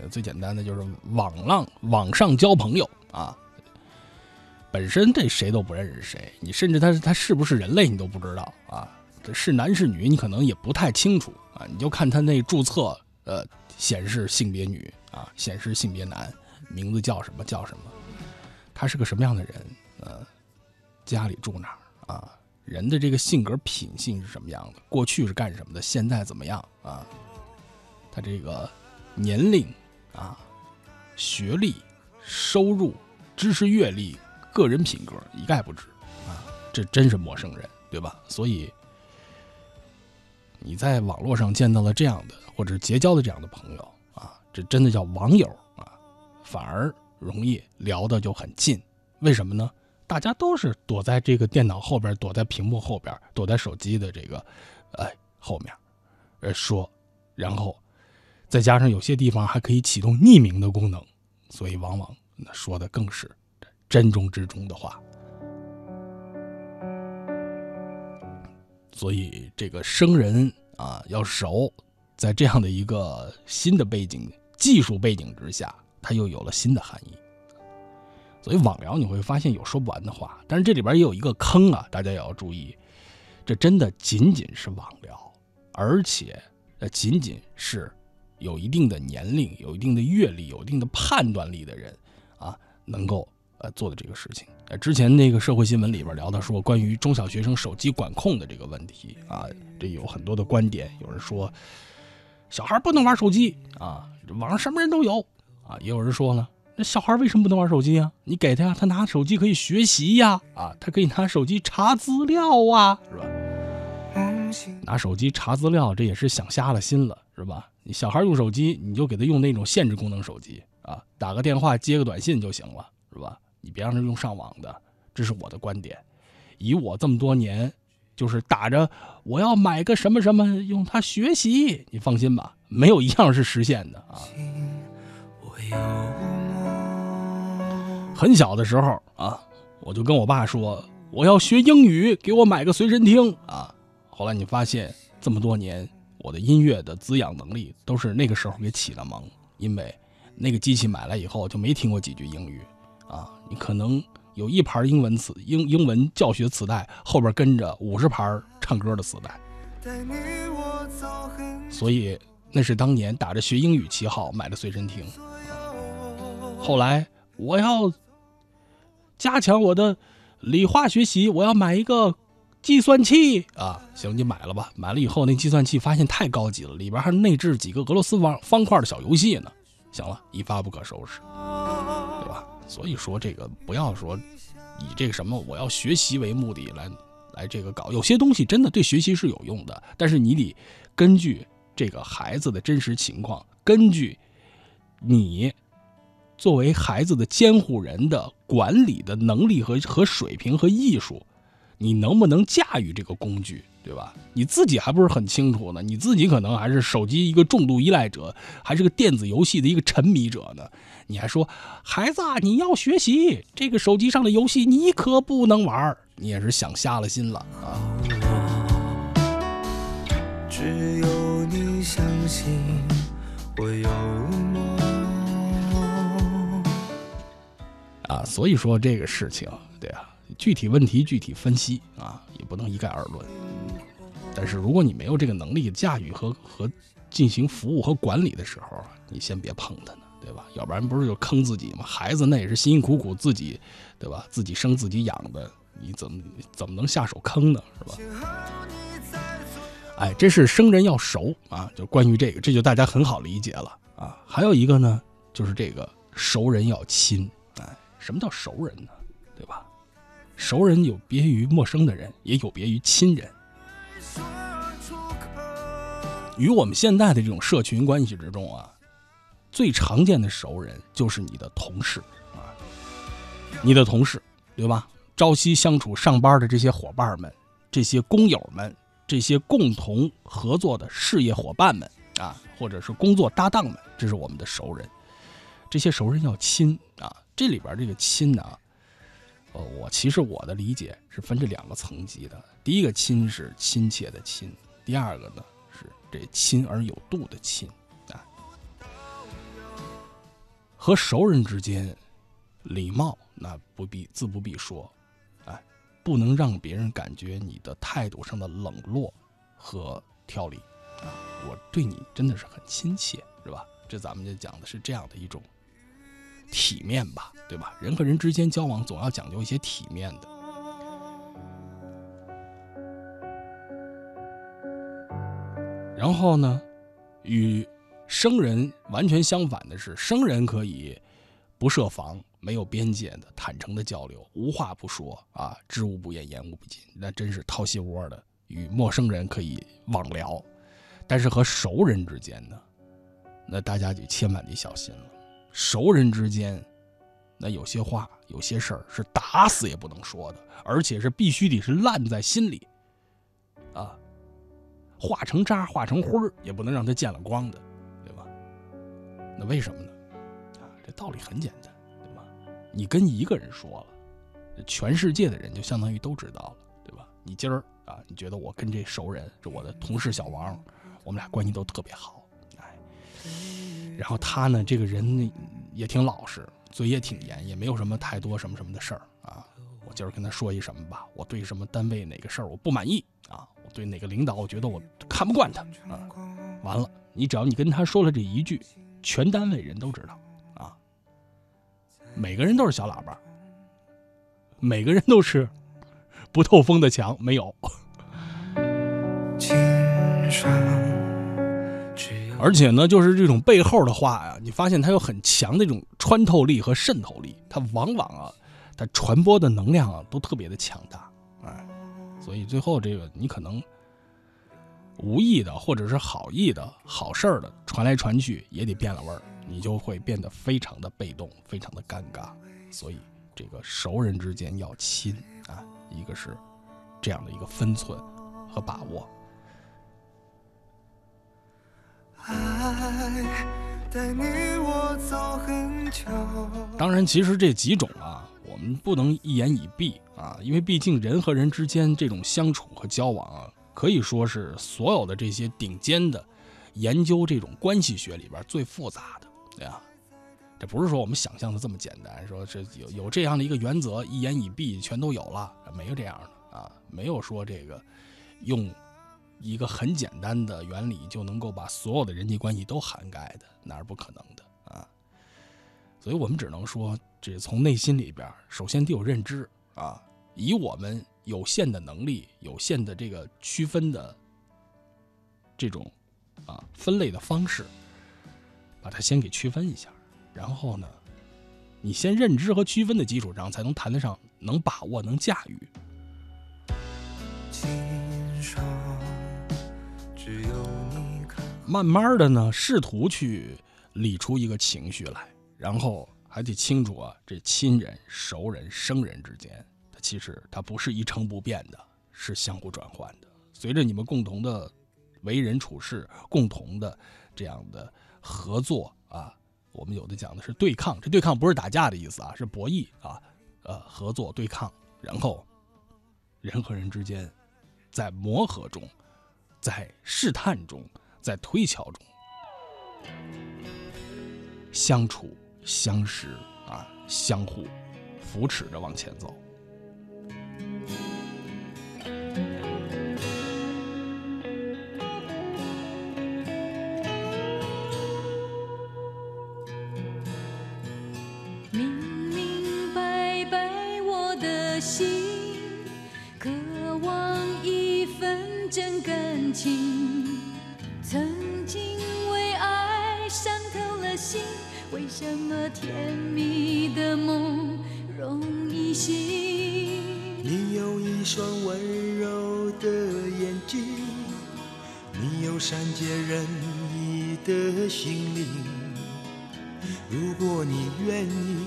最简单的就是网浪网上交朋友啊，本身这谁都不认识谁，你甚至他他是不是人类你都不知道啊，这是男是女你可能也不太清楚啊，你就看他那注册呃显示性别女啊，显示性别男，名字叫什么叫什么，他是个什么样的人呃，家里住哪儿啊，人的这个性格品性是什么样的，过去是干什么的，现在怎么样啊，他这个年龄。啊，学历、收入、知识、阅历、个人品格一概不知啊，这真是陌生人，对吧？所以你在网络上见到了这样的，或者结交的这样的朋友啊，这真的叫网友啊，反而容易聊的就很近。为什么呢？大家都是躲在这个电脑后边，躲在屏幕后边，躲在手机的这个哎后面，呃说，然后。再加上有些地方还可以启动匿名的功能，所以往往那说的更是真中之中的话。所以这个生人啊要熟，在这样的一个新的背景、技术背景之下，它又有了新的含义。所以网聊你会发现有说不完的话，但是这里边也有一个坑啊，大家也要注意，这真的仅仅是网聊，而且呃仅仅是。有一定的年龄、有一定的阅历、有一定的判断力的人，啊，能够呃做的这个事情。呃，之前那个社会新闻里边聊到说，关于中小学生手机管控的这个问题啊，这有很多的观点。有人说，小孩不能玩手机啊，网上什么人都有啊。也有人说了，那小孩为什么不能玩手机啊？你给他呀，他拿手机可以学习呀，啊，他可以拿手机查资料啊，是吧？拿手机查资料，这也是想瞎了心了，是吧？你小孩用手机，你就给他用那种限制功能手机啊，打个电话、接个短信就行了，是吧？你别让他用上网的，这是我的观点。以我这么多年，就是打着我要买个什么什么用它学习，你放心吧，没有一样是实现的啊。我很小的时候啊，我就跟我爸说我要学英语，给我买个随身听啊。后来你发现这么多年，我的音乐的滋养能力都是那个时候给起的蒙，因为那个机器买来以后就没听过几句英语啊。你可能有一盘英文词英英文教学磁带，后边跟着五十盘唱歌的磁带，所以那是当年打着学英语旗号买的随身听。后来我要加强我的理化学习，我要买一个计算器啊！行，你买了吧。买了以后，那计算器发现太高级了，里边还内置几个俄罗斯方方块的小游戏呢。行了，一发不可收拾，对吧？所以说这个不要说以这个什么我要学习为目的来来这个搞，有些东西真的对学习是有用的，但是你得根据这个孩子的真实情况，根据你。作为孩子的监护人的管理的能力和和水平和艺术，你能不能驾驭这个工具，对吧？你自己还不是很清楚呢，你自己可能还是手机一个重度依赖者，还是个电子游戏的一个沉迷者呢。你还说孩子，你要学习，这个手机上的游戏你可不能玩，你也是想瞎了心了啊！只有你相信我有啊，所以说这个事情，对啊，具体问题具体分析啊，也不能一概而论。但是如果你没有这个能力驾驭和和进行服务和管理的时候，你先别碰它呢，对吧？要不然不是就坑自己吗？孩子那也是辛辛苦苦自己，对吧？自己生自己养的，你怎么怎么能下手坑呢？是吧？哎，这是生人要熟啊，就关于这个，这就大家很好理解了啊。还有一个呢，就是这个熟人要亲。什么叫熟人呢？对吧？熟人有别于陌生的人，也有别于亲人。与我们现在的这种社群关系之中啊，最常见的熟人就是你的同事啊，你的同事，对吧？朝夕相处上班的这些伙伴们，这些工友们，这些共同合作的事业伙伴们啊，或者是工作搭档们，这是我们的熟人。这些熟人要亲啊。这里边这个亲呢，呃，我其实我的理解是分这两个层级的。第一个亲是亲切的亲，第二个呢是这亲而有度的亲啊。和熟人之间，礼貌那不必自不必说，哎，不能让别人感觉你的态度上的冷落和挑理啊。我对你真的是很亲切，是吧？这咱们就讲的是这样的一种。体面吧，对吧？人和人之间交往总要讲究一些体面的。然后呢，与生人完全相反的是，生人可以不设防、没有边界的坦诚的交流，无话不说啊，知无不言，言无不尽，那真是掏心窝的。与陌生人可以网聊，但是和熟人之间呢，那大家就千万得小心了。熟人之间，那有些话、有些事儿是打死也不能说的，而且是必须得是烂在心里，啊，化成渣、化成灰儿也不能让他见了光的，对吧？那为什么呢？啊，这道理很简单，对吧？你跟一个人说了，全世界的人就相当于都知道了，对吧？你今儿啊，你觉得我跟这熟人是我的同事小王，我们俩关系都特别好。哎然后他呢，这个人也挺老实，嘴也挺严，也没有什么太多什么什么的事儿啊。我今儿跟他说一什么吧，我对什么单位哪个事儿我不满意啊，我对哪个领导我觉得我看不惯他啊。完了，你只要你跟他说了这一句，全单位人都知道啊。每个人都是小喇叭，每个人都是不透风的墙，没有。而且呢，就是这种背后的话呀，你发现它有很强的这种穿透力和渗透力，它往往啊，它传播的能量啊都特别的强大，哎，所以最后这个你可能无意的或者是好意的好事儿的传来传去也得变了味儿，你就会变得非常的被动，非常的尴尬。所以这个熟人之间要亲啊，一个是这样的一个分寸和把握。爱带你我走很久当然，其实这几种啊，我们不能一言以蔽啊，因为毕竟人和人之间这种相处和交往啊，可以说是所有的这些顶尖的研究这种关系学里边最复杂的，对啊。这不是说我们想象的这么简单，说这有有这样的一个原则，一言以蔽全都有了，没有这样的啊，没有说这个用一个很简单的原理就能够把所有的人际关系都涵盖的，那是不可能的啊。所以我们只能说，这从内心里边，首先得有认知啊，以我们有限的能力、有限的这个区分的这种啊分类的方式，把它先给区分一下。然后呢，你先认知和区分的基础上，才能谈得上能把握、能驾驭。慢慢的呢，试图去理出一个情绪来，然后还得清楚啊，这亲人、熟人、生人之间，它其实它不是一成不变的，是相互转换的。随着你们共同的为人处事，共同的这样的合作啊。我们有的讲的是对抗，这对抗不是打架的意思啊，是博弈啊，呃，合作对抗，然后人和人之间在磨合中，在试探中，在推敲中相处、相识啊，相互扶持着往前走。甜蜜的梦容易醒。你有一双温柔的眼睛，你有善解人意的心灵。如果你愿意，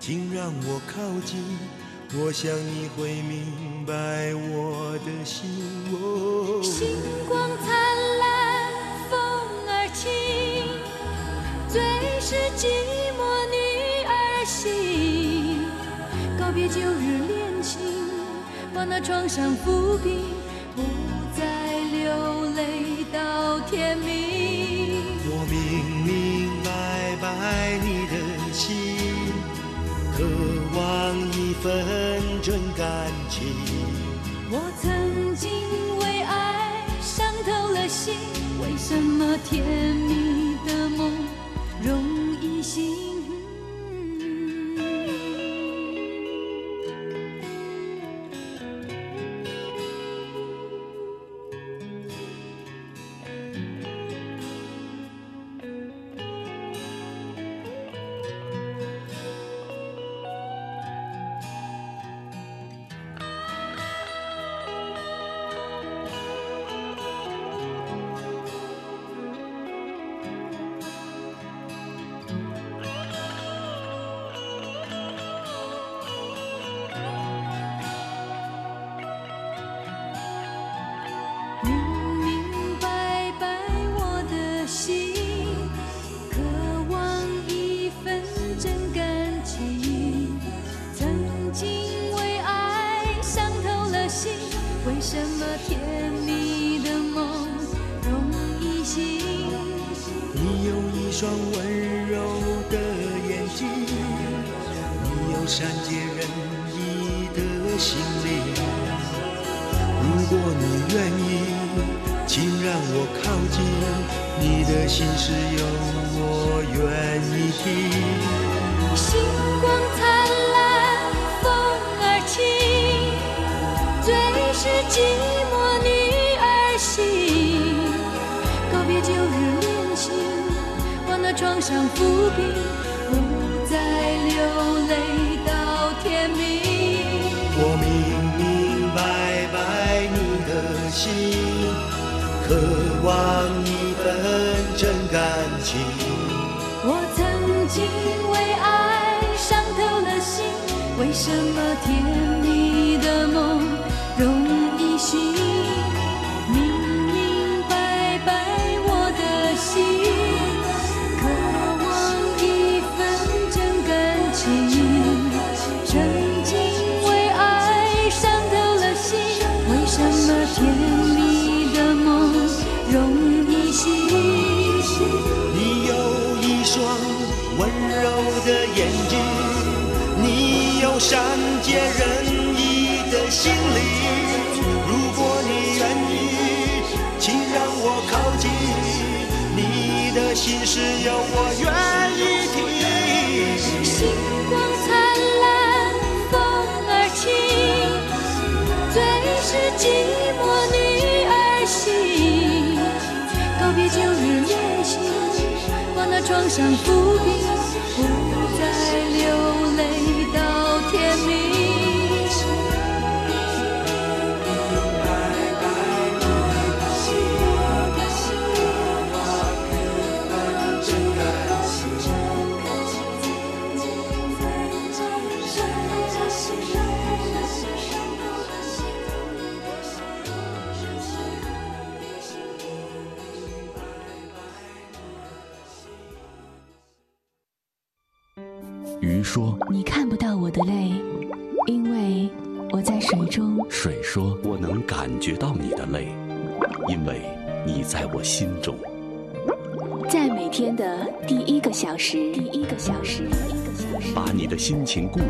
请让我靠近，我想你会明白我的心。星光灿烂，是寂寞女儿心。告别旧日恋情，把那创伤抚平，不再流泪到天明。我明明白白你的心，渴望一份真感情。我曾经为爱伤透了心，为什么甜蜜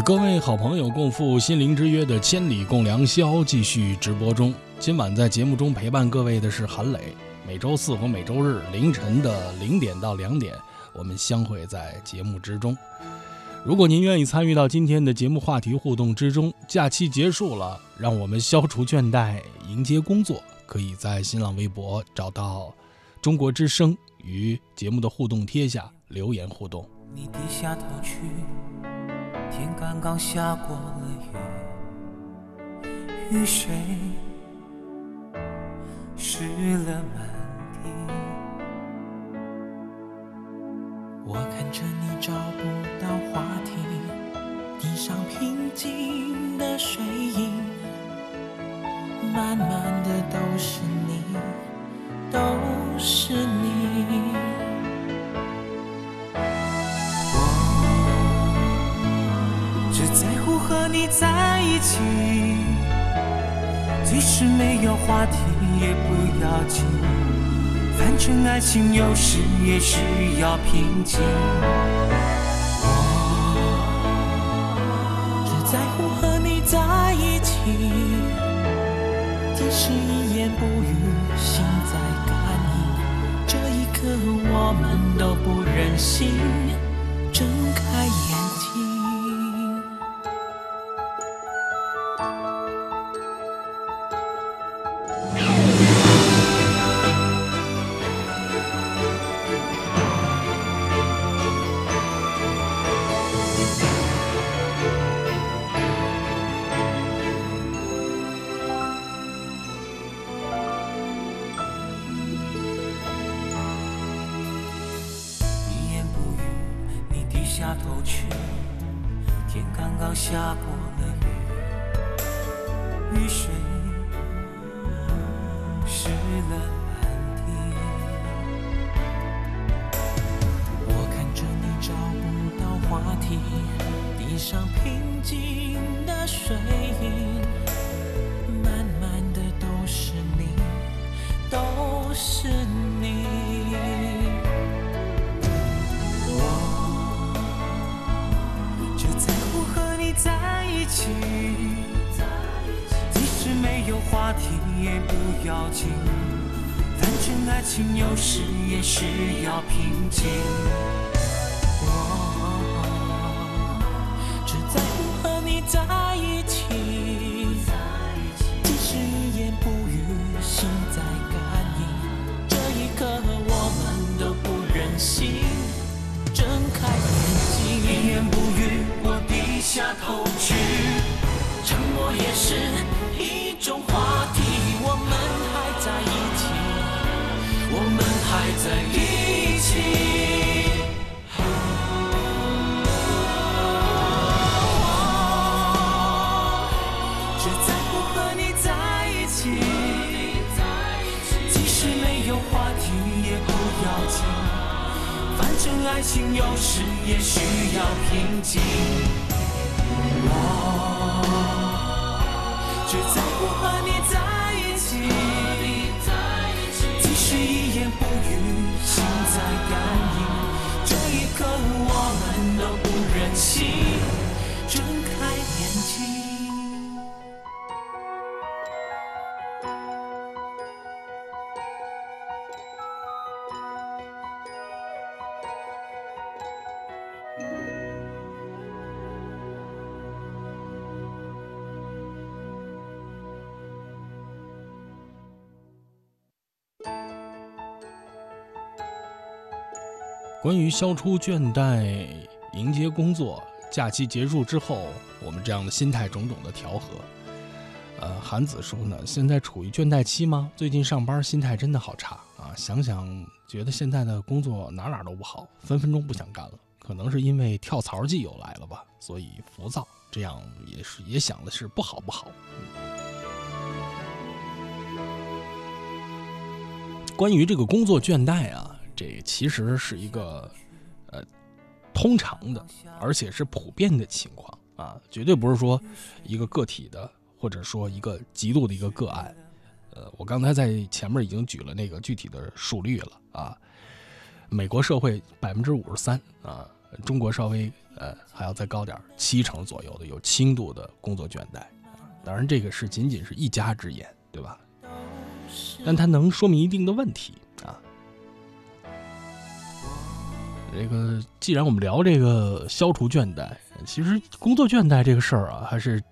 与各位好朋友共赴心灵之约的《千里共良宵》继续直播中。今晚在节目中陪伴各位的是韩磊。每周四和每周日凌晨的零点到两点，我们相会在节目之中。如果您愿意参与到今天的节目话题互动之中，假期结束了，让我们消除倦怠，迎接工作，可以在新浪微博找到“中国之声”与节目的互动贴下留言互动。你低下头去，天刚刚下过了雨，雨水湿了满地。我看着你找不到话题，地上平静的水印，满满的都是你，都是你。你在一起，即使没有话题也不要紧。反正爱情有时也需要平静。我只在乎和你在一起，即使一言不语，心在感应。这一刻，我们都不忍心睁开眼反正爱情有时也需要平静。我只在乎和你关于消除倦怠、迎接工作、假期结束之后，我们这样的心态种种的调和。呃，韩子说呢，现在处于倦怠期吗？最近上班心态真的好差啊！想想觉得现在的工作哪哪都不好，分分钟不想干了。可能是因为跳槽季又来了吧，所以浮躁。这样也是也想的是不好不好。关于这个工作倦怠啊。这其实是一个，呃，通常的，而且是普遍的情况啊，绝对不是说一个个体的，或者说一个极度的一个个案。呃，我刚才在前面已经举了那个具体的数率了啊。美国社会百分之五十三啊，中国稍微呃还要再高点七成左右的有轻度的工作倦怠啊。当然，这个是仅仅是一家之言，对吧？但它能说明一定的问题啊。这个，既然我们聊这个消除倦怠，其实工作倦怠这个事儿啊，还是，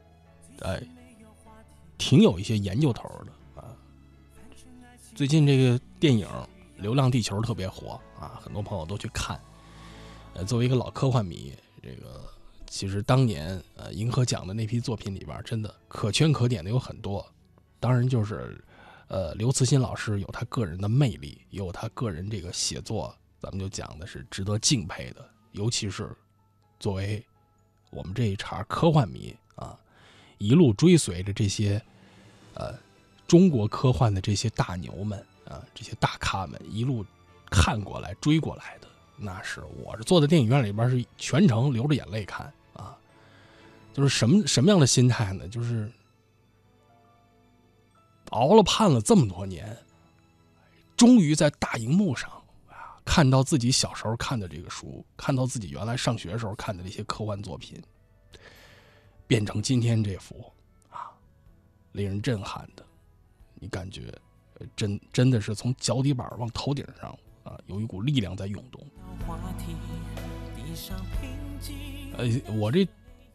哎，挺有一些研究头的啊。最近这个电影《流浪地球》特别火啊，很多朋友都去看。呃，作为一个老科幻迷，这个其实当年呃银河奖的那批作品里边，真的可圈可点的有很多。当然，就是呃刘慈欣老师有他个人的魅力，有他个人这个写作。咱们就讲的是值得敬佩的，尤其是作为我们这一茬科幻迷啊，一路追随着这些呃中国科幻的这些大牛们啊，这些大咖们一路看过来追过来的，那是我是坐在电影院里边是全程流着眼泪看啊，就是什么什么样的心态呢？就是熬了盼了这么多年，终于在大荧幕上。看到自己小时候看的这个书，看到自己原来上学时候看的这些科幻作品，变成今天这幅啊，令人震撼的，你感觉真真的是从脚底板往头顶上啊，有一股力量在涌动。呃，我这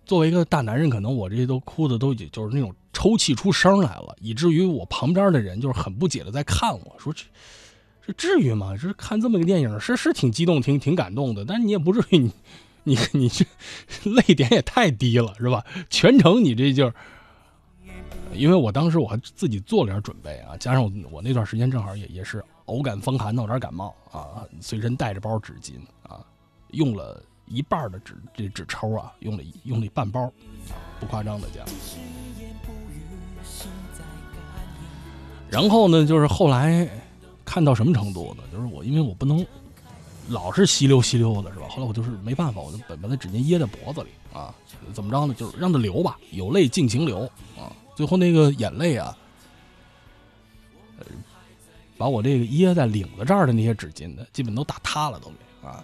作为一个大男人，可能我这些都哭的都已经就是那种抽泣出声来了，以至于我旁边的人就是很不解的在看我说这。这至于吗？是看这么个电影，是是挺激动、挺挺感动的，但你也不至于，你你你这 泪点也太低了，是吧？全程你这劲儿，因为我当时我还自己做了点准备啊，加上我我那段时间正好也也是偶感风寒，闹点感冒啊，随身带着包纸巾啊，用了一半的纸这纸抽啊，用了用了半包，不夸张的讲。然后呢，就是后来。看到什么程度呢？就是我，因为我不能老是吸溜吸溜的，是吧？后来我就是没办法，我就把把那纸巾掖在脖子里啊，怎么着呢？就是让它流吧，有泪尽情流啊。最后那个眼泪啊，把我这个掖在领子这儿的那些纸巾的，基本都打塌了，都给啊。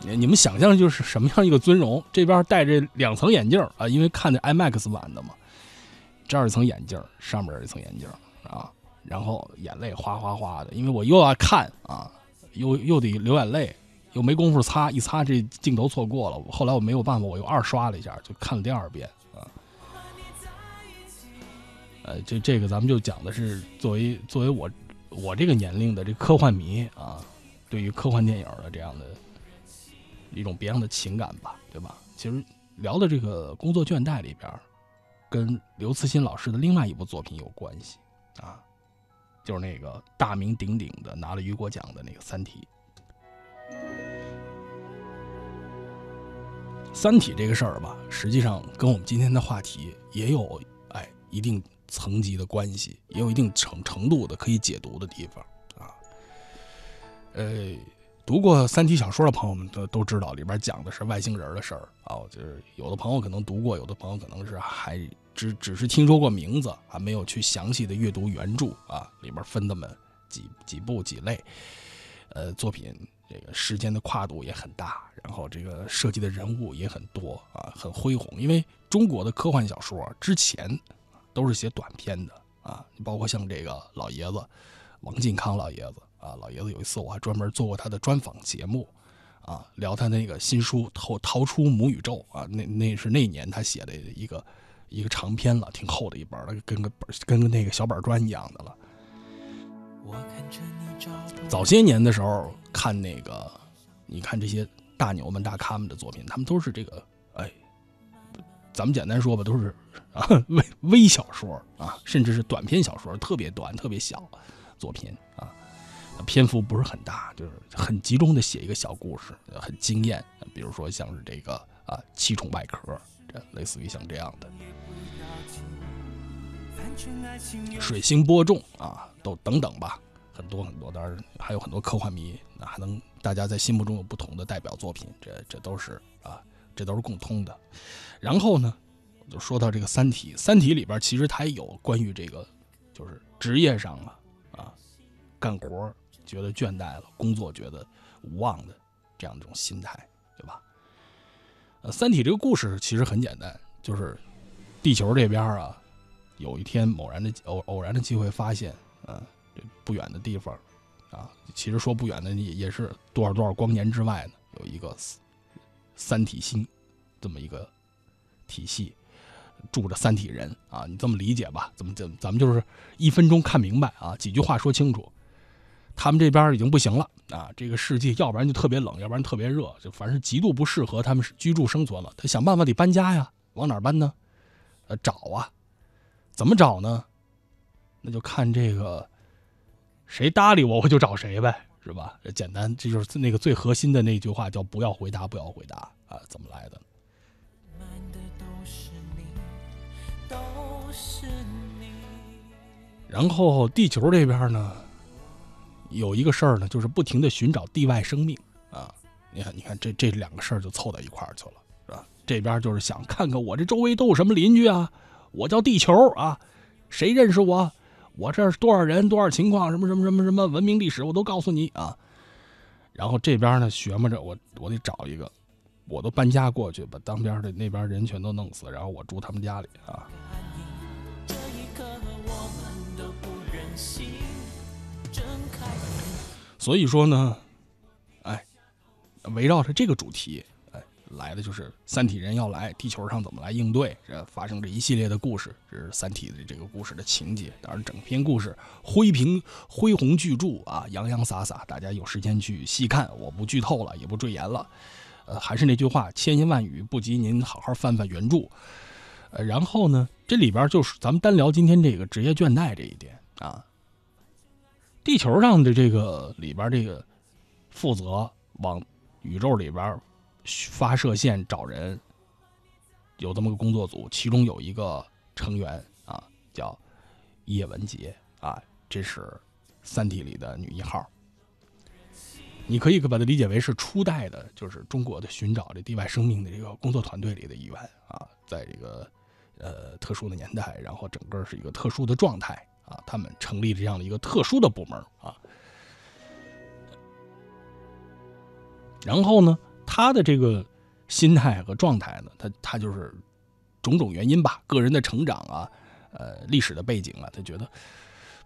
你们想象就是什么样一个尊容？这边戴着两层眼镜啊，因为看的 IMAX 版的嘛，这儿一层眼镜，上面一层眼镜啊。然后眼泪哗哗哗的，因为我又要看啊，又又得流眼泪，又没工夫擦，一擦这镜头错过了。后来我没有办法，我又二刷了一下，就看了第二遍啊。呃，这这个咱们就讲的是作为作为我我这个年龄的这科幻迷啊，对于科幻电影的这样的一种别样的情感吧，对吧？其实聊的这个工作倦怠里边，跟刘慈欣老师的另外一部作品有关系啊。就是那个大名鼎鼎的拿了雨果奖的那个《三体》。《三体》这个事儿吧，实际上跟我们今天的话题也有哎一定层级的关系，也有一定程程度的可以解读的地方啊。呃，读过《三体》小说的朋友们都都知道，里边讲的是外星人的事儿啊。就是有的朋友可能读过，有的朋友可能是还只只是听说过名字，啊没有去详细的阅读原著啊。里边分那么几几部几类，呃，作品。这个时间的跨度也很大，然后这个涉及的人物也很多啊，很恢宏。因为中国的科幻小说之前都是写短篇的啊，包括像这个老爷子王晋康老爷子啊，老爷子有一次我还专门做过他的专访节目啊，聊他那个新书《逃逃出母宇宙》啊，那那是那年他写的一个一个长篇了，挺厚的一本了，跟个跟个那个小板砖一样的了。早些年的时候。看那个，你看这些大牛们、大咖们的作品，他们都是这个，哎，咱们简单说吧，都是啊微微小说啊，甚至是短篇小说，特别短、特别小作品啊，篇幅不是很大，就是很集中的写一个小故事，很惊艳。比如说像是这个啊《七重外壳》，这类似于像这样的《水星播种》啊，都等等吧。很多很多，当然还有很多科幻迷，那还能大家在心目中有不同的代表作品，这这都是啊，这都是共通的。然后呢，就说到这个《三体》，《三体》里边其实它也有关于这个，就是职业上啊啊，干活觉得倦怠了，工作觉得无望的这样一种心态？呃，《三体》这个故事其实很简单，就是地球这边啊，有一天偶然的偶偶然的机会发现，嗯。这不远的地方，啊，其实说不远的也也是多少多少光年之外呢，有一个三体星，这么一个体系，住着三体人啊，你这么理解吧？怎么怎咱们就是一分钟看明白啊，几句话说清楚。他们这边已经不行了啊，这个世界要不然就特别冷，要不然特别热，就反正极度不适合他们居住生存了。他想办法得搬家呀，往哪搬呢？呃，找啊，怎么找呢？那就看这个。谁搭理我，我就找谁呗，是吧？简单，这就是那个最核心的那句话，叫“不要回答，不要回答”啊，怎么来的？然后地球这边呢，有一个事儿呢，就是不停的寻找地外生命啊。你看，你看，这这两个事儿就凑到一块儿去了，是吧？这边就是想看看我这周围都有什么邻居啊，我叫地球啊，谁认识我？我这是多少人，多少情况，什么什么什么什么文明历史，我都告诉你啊。然后这边呢，学摸着我，我得找一个，我都搬家过去，把当边的那边人全都弄死，然后我住他们家里啊。所以说呢，哎，围绕着这个主题。来的就是三体人要来地球上怎么来应对？这发生这一系列的故事，这是三体的这个故事的情节。当然，整篇故事恢平恢宏巨著啊，洋洋洒洒，大家有时间去细看。我不剧透了，也不赘言了。呃，还是那句话，千言万语不及您好好翻翻原著。呃，然后呢，这里边就是咱们单聊今天这个职业倦怠这一点啊。地球上的这个里边这个负责往宇宙里边。发射线找人，有这么个工作组，其中有一个成员啊，叫叶文洁啊，这是《三体》里的女一号。你可以把它理解为是初代的，就是中国的寻找这地外生命的这个工作团队里的一员啊，在这个呃特殊的年代，然后整个是一个特殊的状态啊，他们成立这样的一个特殊的部门啊，然后呢？他的这个心态和状态呢，他他就是种种原因吧，个人的成长啊，呃，历史的背景啊，他觉得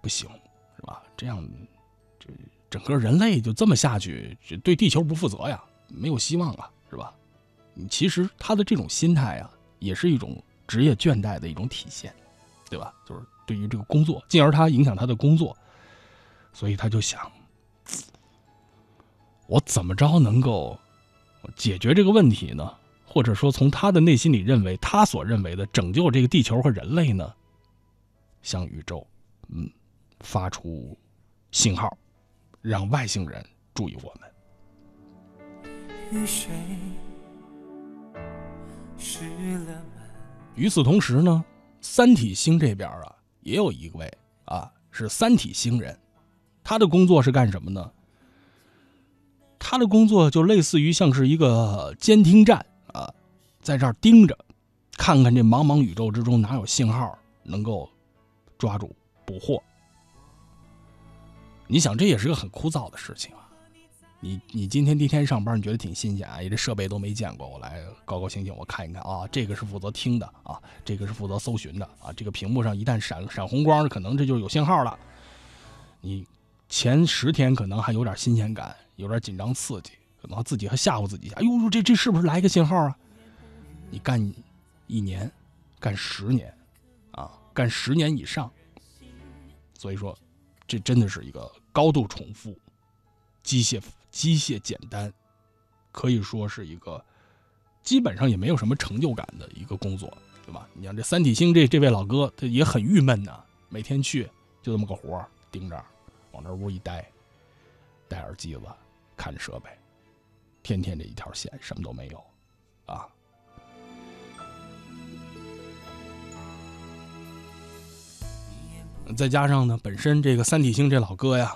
不行，是吧？这样，这整个人类就这么下去，对地球不负责呀，没有希望啊，是吧？其实他的这种心态啊，也是一种职业倦怠的一种体现，对吧？就是对于这个工作，进而他影响他的工作，所以他就想，我怎么着能够。解决这个问题呢，或者说从他的内心里认为，他所认为的拯救这个地球和人类呢，向宇宙，嗯，发出信号，让外星人注意我们。与此同时呢，三体星这边啊，也有一位啊，是三体星人，他的工作是干什么呢？他的工作就类似于像是一个监听站啊，在这儿盯着，看看这茫茫宇宙之中哪有信号能够抓住捕获。你想，这也是个很枯燥的事情啊。你你今天第一天上班，你觉得挺新鲜啊？你这设备都没见过，我来高高兴兴我看一看啊。这个是负责听的啊，这个是负责搜寻的啊。这个屏幕上一旦闪闪红光，可能这就是有信号了。你前十天可能还有点新鲜感，有点紧张刺激，可能自己还吓唬自己一下。哎呦，这这是不是来个信号啊？你干一年，干十年，啊，干十年以上，所以说，这真的是一个高度重复、机械。机械简单，可以说是一个基本上也没有什么成就感的一个工作，对吧？你像这三体星这这位老哥，他也很郁闷呐，每天去就这么个活儿盯着，往那屋一待，戴耳机子看设备，天天这一条线什么都没有，啊。再加上呢，本身这个三体星这老哥呀，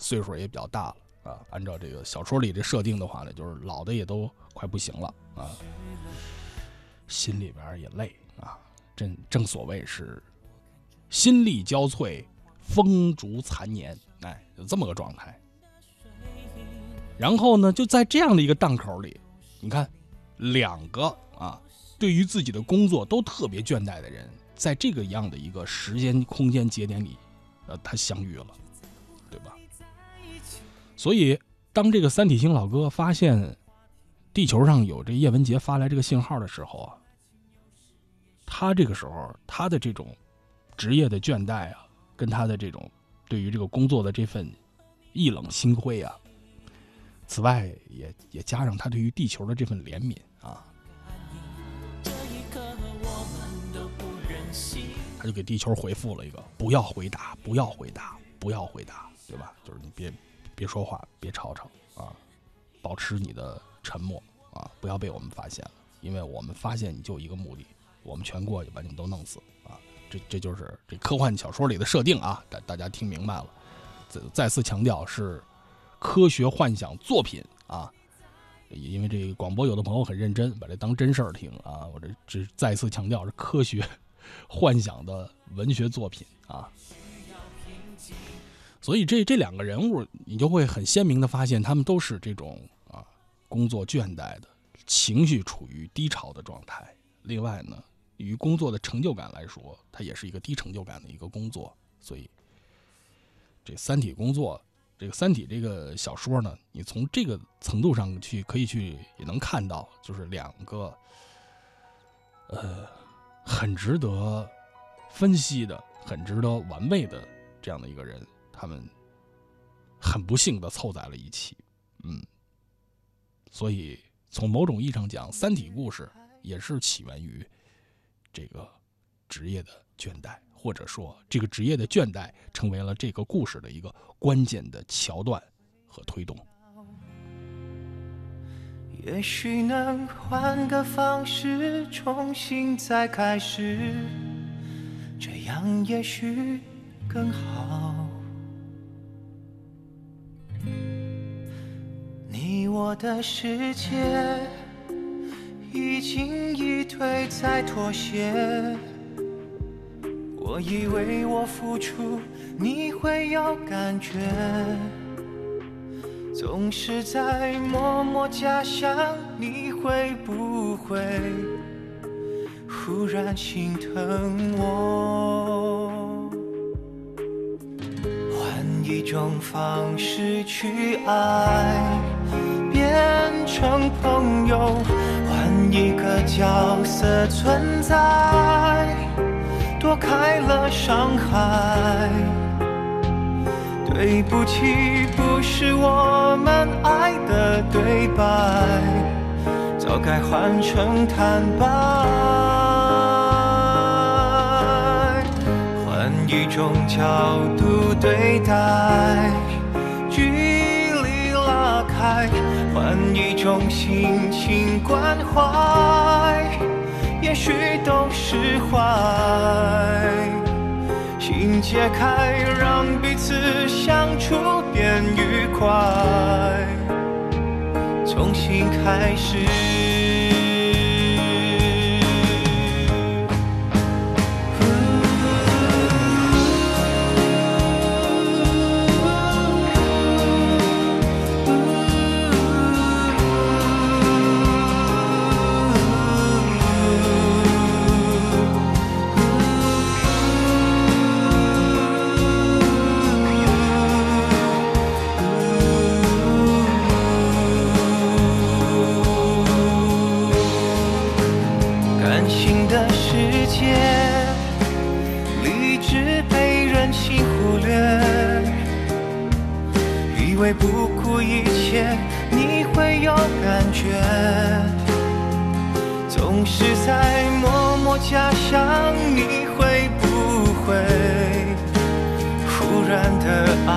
岁数也比较大了啊，按照这个小说里这设定的话呢，就是老的也都快不行了啊，心里边也累啊，正正所谓是心力交瘁，风烛残年，哎，就这么个状态。然后呢，就在这样的一个档口里，你看，两个啊，对于自己的工作都特别倦怠的人，在这个样的一个时间空间节点里，呃，他相遇了。所以，当这个三体星老哥发现地球上有这叶文洁发来这个信号的时候啊，他这个时候他的这种职业的倦怠啊，跟他的这种对于这个工作的这份一冷心灰啊，此外也也加上他对于地球的这份怜悯啊，他就给地球回复了一个：不要回答，不要回答，不要回答，对吧？就是你别。别说话，别吵吵啊！保持你的沉默啊！不要被我们发现了，因为我们发现你就一个目的，我们全过去把你们都弄死啊！这这就是这科幻小说里的设定啊！大大家听明白了？再再次强调是科学幻想作品啊！因为这个广播有的朋友很认真，把这当真事儿听啊！我这这再次强调是科学 幻想的文学作品啊！所以这这两个人物，你就会很鲜明的发现，他们都是这种啊工作倦怠的，情绪处于低潮的状态。另外呢，与工作的成就感来说，它也是一个低成就感的一个工作。所以，这《三体》工作，这个《三体》这个小说呢，你从这个程度上去可以去也能看到，就是两个呃很值得分析的、很值得玩味的这样的一个人。他们很不幸的凑在了一起，嗯，所以从某种意义上讲，《三体》故事也是起源于这个职业的倦怠，或者说这个职业的倦怠成为了这个故事的一个关键的桥段和推动。也许能换个方式重新再开始，这样也许更好。你我的世界已经一推再妥协，我以为我付出你会有感觉，总是在默默假想你会不会？忽然心疼我，换一种方式去爱。变成朋友，换一个角色存在，躲开了伤害。对不起，不是我们爱的对白，早该换成坦白。换一种角度对待，爱。换一种心情关怀，也许都释怀。心解开，让彼此相处变愉快，重新开始。不顾一切你会有感觉，总是在默默假想你会不会忽然的爱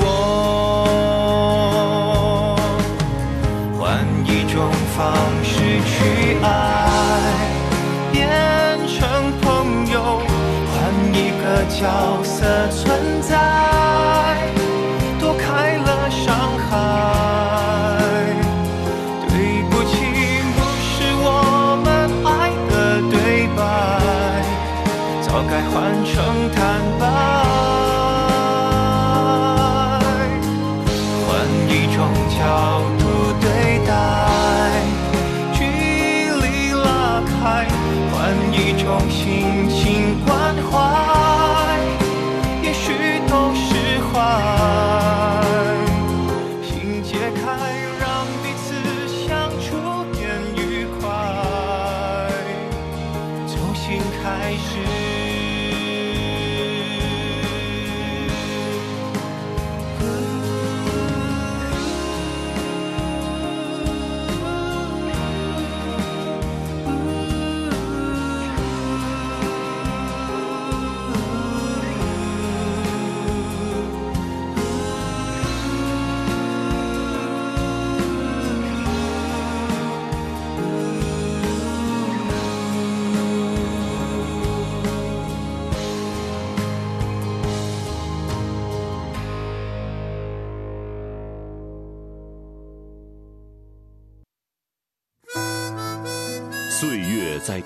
我，换一种方式去爱。变成朋友，换一个角色存在，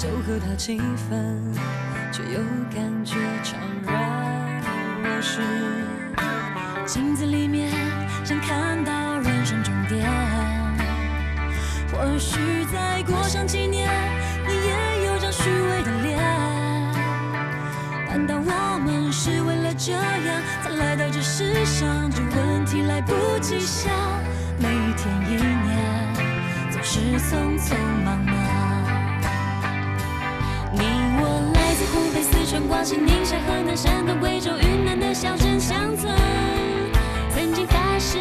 就和他七分，却又感觉怅然若失。镜子里面想看到人生终点。或许再过上几年，你也有张虚伪的脸。难道我们是为了这样才来到这世上？这问题来不及想，每一天一年总是匆匆忙忙。广西、宁夏、河南、山东、贵州、云南的小镇乡村，曾经发誓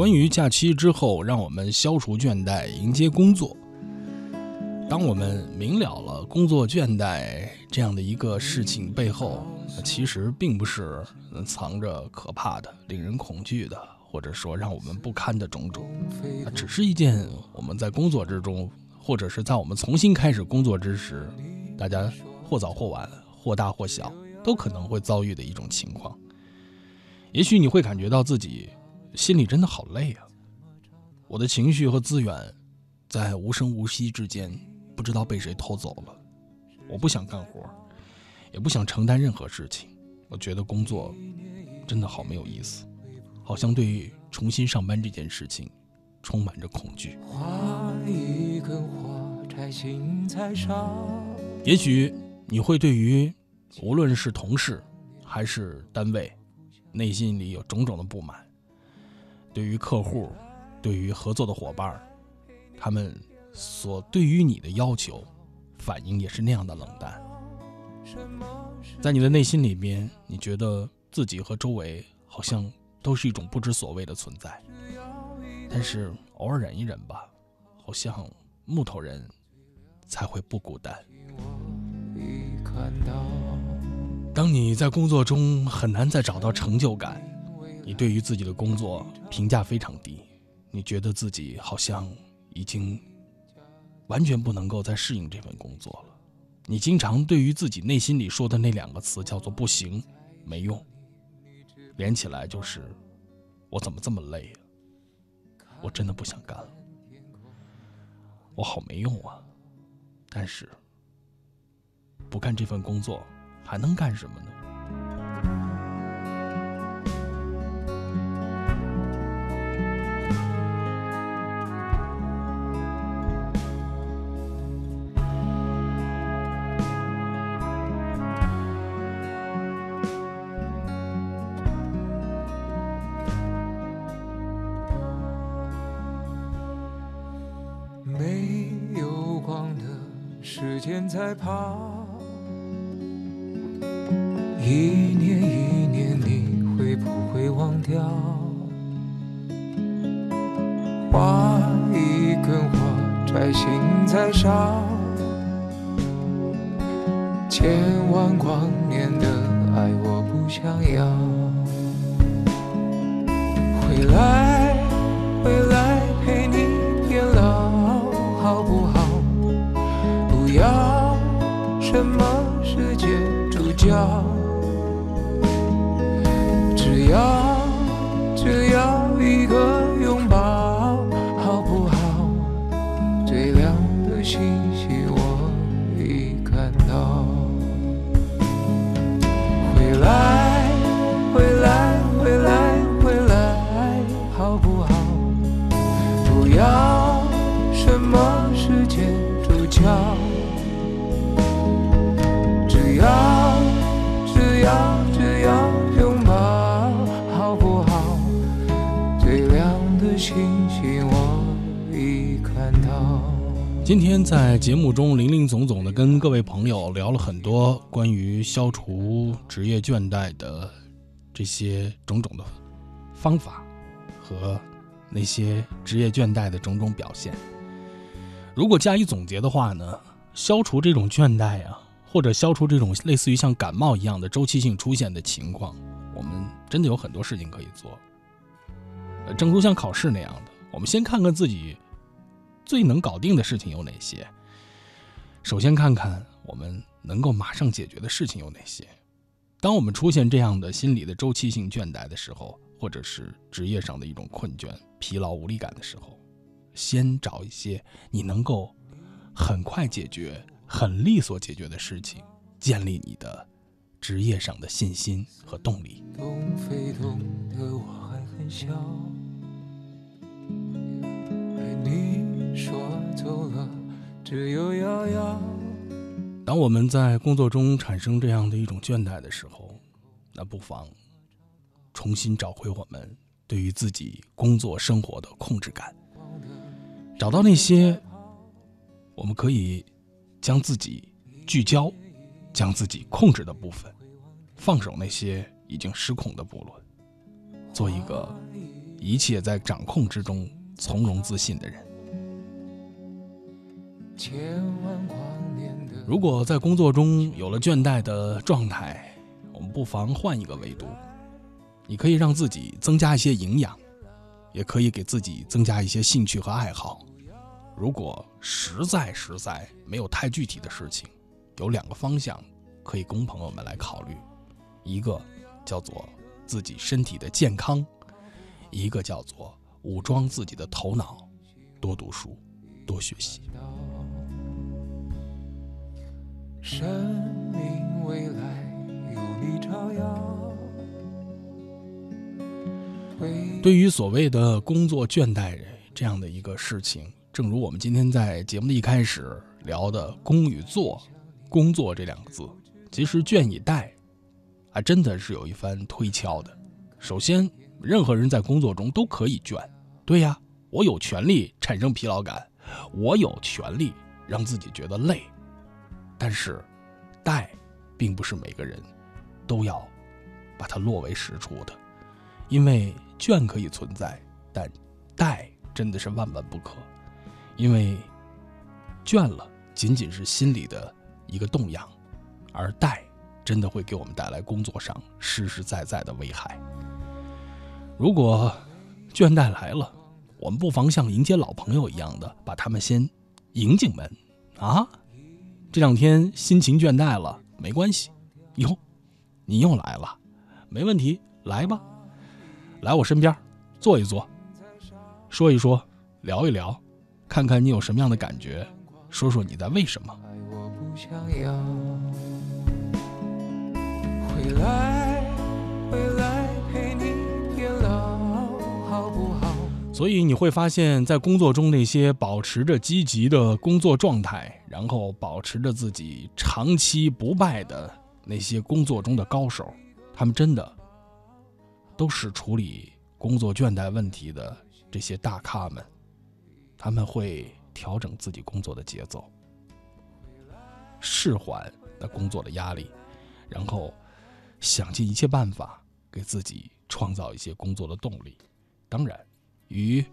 关于假期之后，让我们消除倦怠，迎接工作。当我们明了了工作倦怠这样的一个事情背后，其实并不是藏着可怕的、令人恐惧的，或者说让我们不堪的种种，只是一件我们在工作之中，或者是在我们重新开始工作之时，大家或早或晚、或大或小，都可能会遭遇的一种情况。也许你会感觉到自己。心里真的好累啊！我的情绪和资源，在无声无息之间，不知道被谁偷走了。我不想干活，也不想承担任何事情。我觉得工作真的好没有意思，好像对于重新上班这件事情，充满着恐惧。也许你会对于无论是同事还是单位，内心里有种种的不满。对于客户，对于合作的伙伴，他们所对于你的要求，反应也是那样的冷淡。在你的内心里面，你觉得自己和周围好像都是一种不知所谓的存在。但是偶尔忍一忍吧，好像木头人才会不孤单。当你在工作中很难再找到成就感。你对于自己的工作评价非常低，你觉得自己好像已经完全不能够再适应这份工作了。你经常对于自己内心里说的那两个词叫做“不行”“没用”，连起来就是“我怎么这么累啊？我真的不想干了，我好没用啊！”但是不干这份工作还能干什么呢？在跑，一年一年，你会不会忘掉？花一根花，摘心在烧。千万光年的爱，我不想要。跟各位朋友聊了很多关于消除职业倦怠的这些种种的方法和那些职业倦怠的种种表现。如果加以总结的话呢，消除这种倦怠啊，或者消除这种类似于像感冒一样的周期性出现的情况，我们真的有很多事情可以做。正如像考试那样的，我们先看看自己。最能搞定的事情有哪些？首先看看我们能够马上解决的事情有哪些。当我们出现这样的心理的周期性倦怠的时候，或者是职业上的一种困倦、疲劳、无力感的时候，先找一些你能够很快解决、很利索解决的事情，建立你的职业上的信心和动力你。说走了，只有遥遥。当我们在工作中产生这样的一种倦怠的时候，那不妨重新找回我们对于自己工作生活的控制感，找到那些我们可以将自己聚焦、将自己控制的部分，放手那些已经失控的部落，做一个一切在掌控之中、从容自信的人。如果在工作中有了倦怠的状态，我们不妨换一个维度。你可以让自己增加一些营养，也可以给自己增加一些兴趣和爱好。如果实在实在没有太具体的事情，有两个方向可以供朋友们来考虑：一个叫做自己身体的健康，一个叫做武装自己的头脑，多读书，多学习。生命未来有你照耀。对于所谓的工作倦怠这样的一个事情，正如我们今天在节目的一开始聊的“工”与“作”，“工作”这两个字，其实“倦”与“怠”，还真的是有一番推敲的。首先，任何人在工作中都可以倦，对呀，我有权利产生疲劳感，我有权利让自己觉得累。但是，怠，并不是每个人都要把它落为实处的，因为。倦可以存在，但怠真的是万万不可，因为倦了仅仅是心里的一个动摇，而怠真的会给我们带来工作上实实在在的危害。如果倦怠来了，我们不妨像迎接老朋友一样的把他们先迎进门啊！这两天心情倦怠了，没关系，哟，你又来了，没问题，来吧。来我身边，坐一坐，说一说，聊一聊，看看你有什么样的感觉，说说你在为什么。所以你会发现在工作中那些保持着积极的工作状态，然后保持着自己长期不败的那些工作中的高手，他们真的。都是处理工作倦怠问题的这些大咖们，他们会调整自己工作的节奏，释缓那工作的压力，然后想尽一切办法给自己创造一些工作的动力。当然，与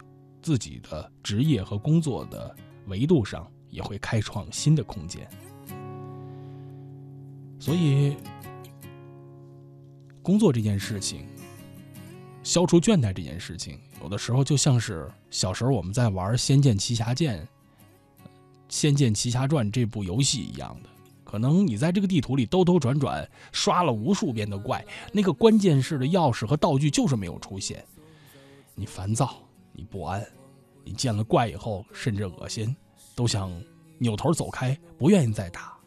自己的职业和工作的维度上，也会开创新的空间。所以，工作这件事情。消除倦怠这件事情，有的时候就像是小时候我们在玩《仙剑奇侠剑》《仙剑奇侠传》这部游戏一样的。可能你在这个地图里兜兜转转，刷了无数遍的怪，那个关键式的钥匙和道具就是没有出现。你烦躁，你不安，你见了怪以后甚至恶心，都想扭头走开，不愿意再打。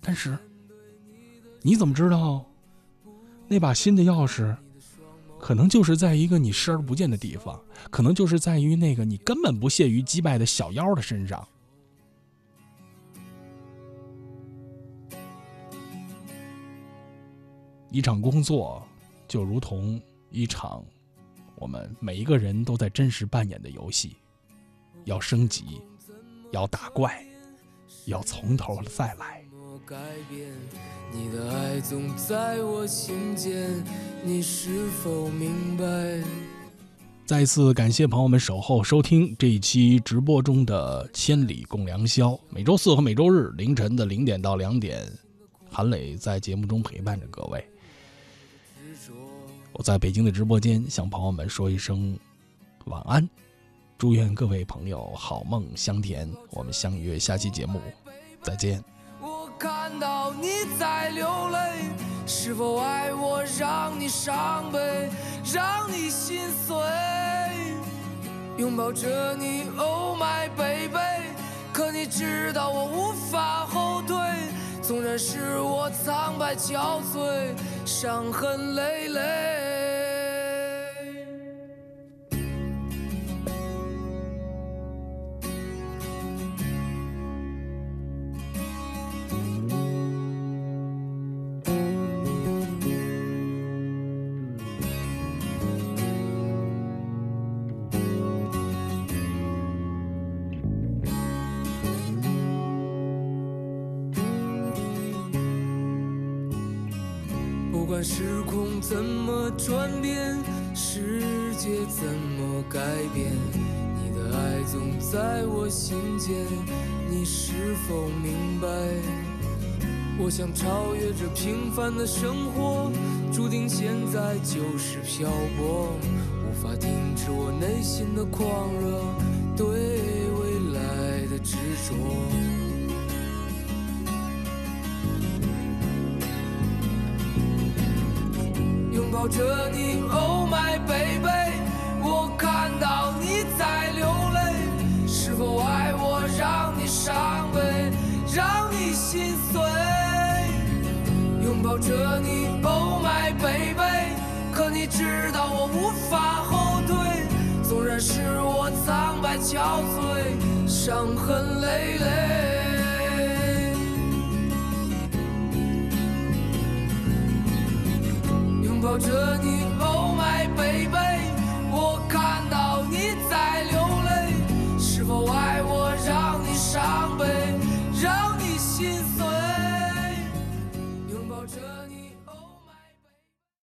但是你怎么知道那把新的钥匙？可能就是在一个你视而不见的地方，可能就是在于那个你根本不屑于击败的小妖的身上。一场工作就如同一场我们每一个人都在真实扮演的游戏，要升级，要打怪，要从头再来。你的爱总在我心间，你是否明白？再次感谢朋友们守候收听这一期直播中的《千里共良宵》。每周四和每周日凌晨的零点到两点，韩磊在节目中陪伴着各位。我在北京的直播间向朋友们说一声晚安，祝愿各位朋友好梦香甜。我们相约下期节目，再见。我看到你在流泪，是否爱我让你伤悲，让你心碎？拥抱着你，Oh my baby，可你知道我无法后退，纵然是我苍白憔悴，伤痕累累。改变，你的爱总在我心间，你是否明白？我想超越这平凡的生活，注定现在就是漂泊，无法停止我内心的狂热，对未来的执着。拥抱着你，Oh my baby，到你在流泪，是否爱我让你伤悲，让你心碎？拥抱着你，Oh my baby，可你知道我无法后退，纵然是我苍白憔悴，伤痕累累。拥抱着你，Oh my baby，你在流泪，是否爱我让你伤悲，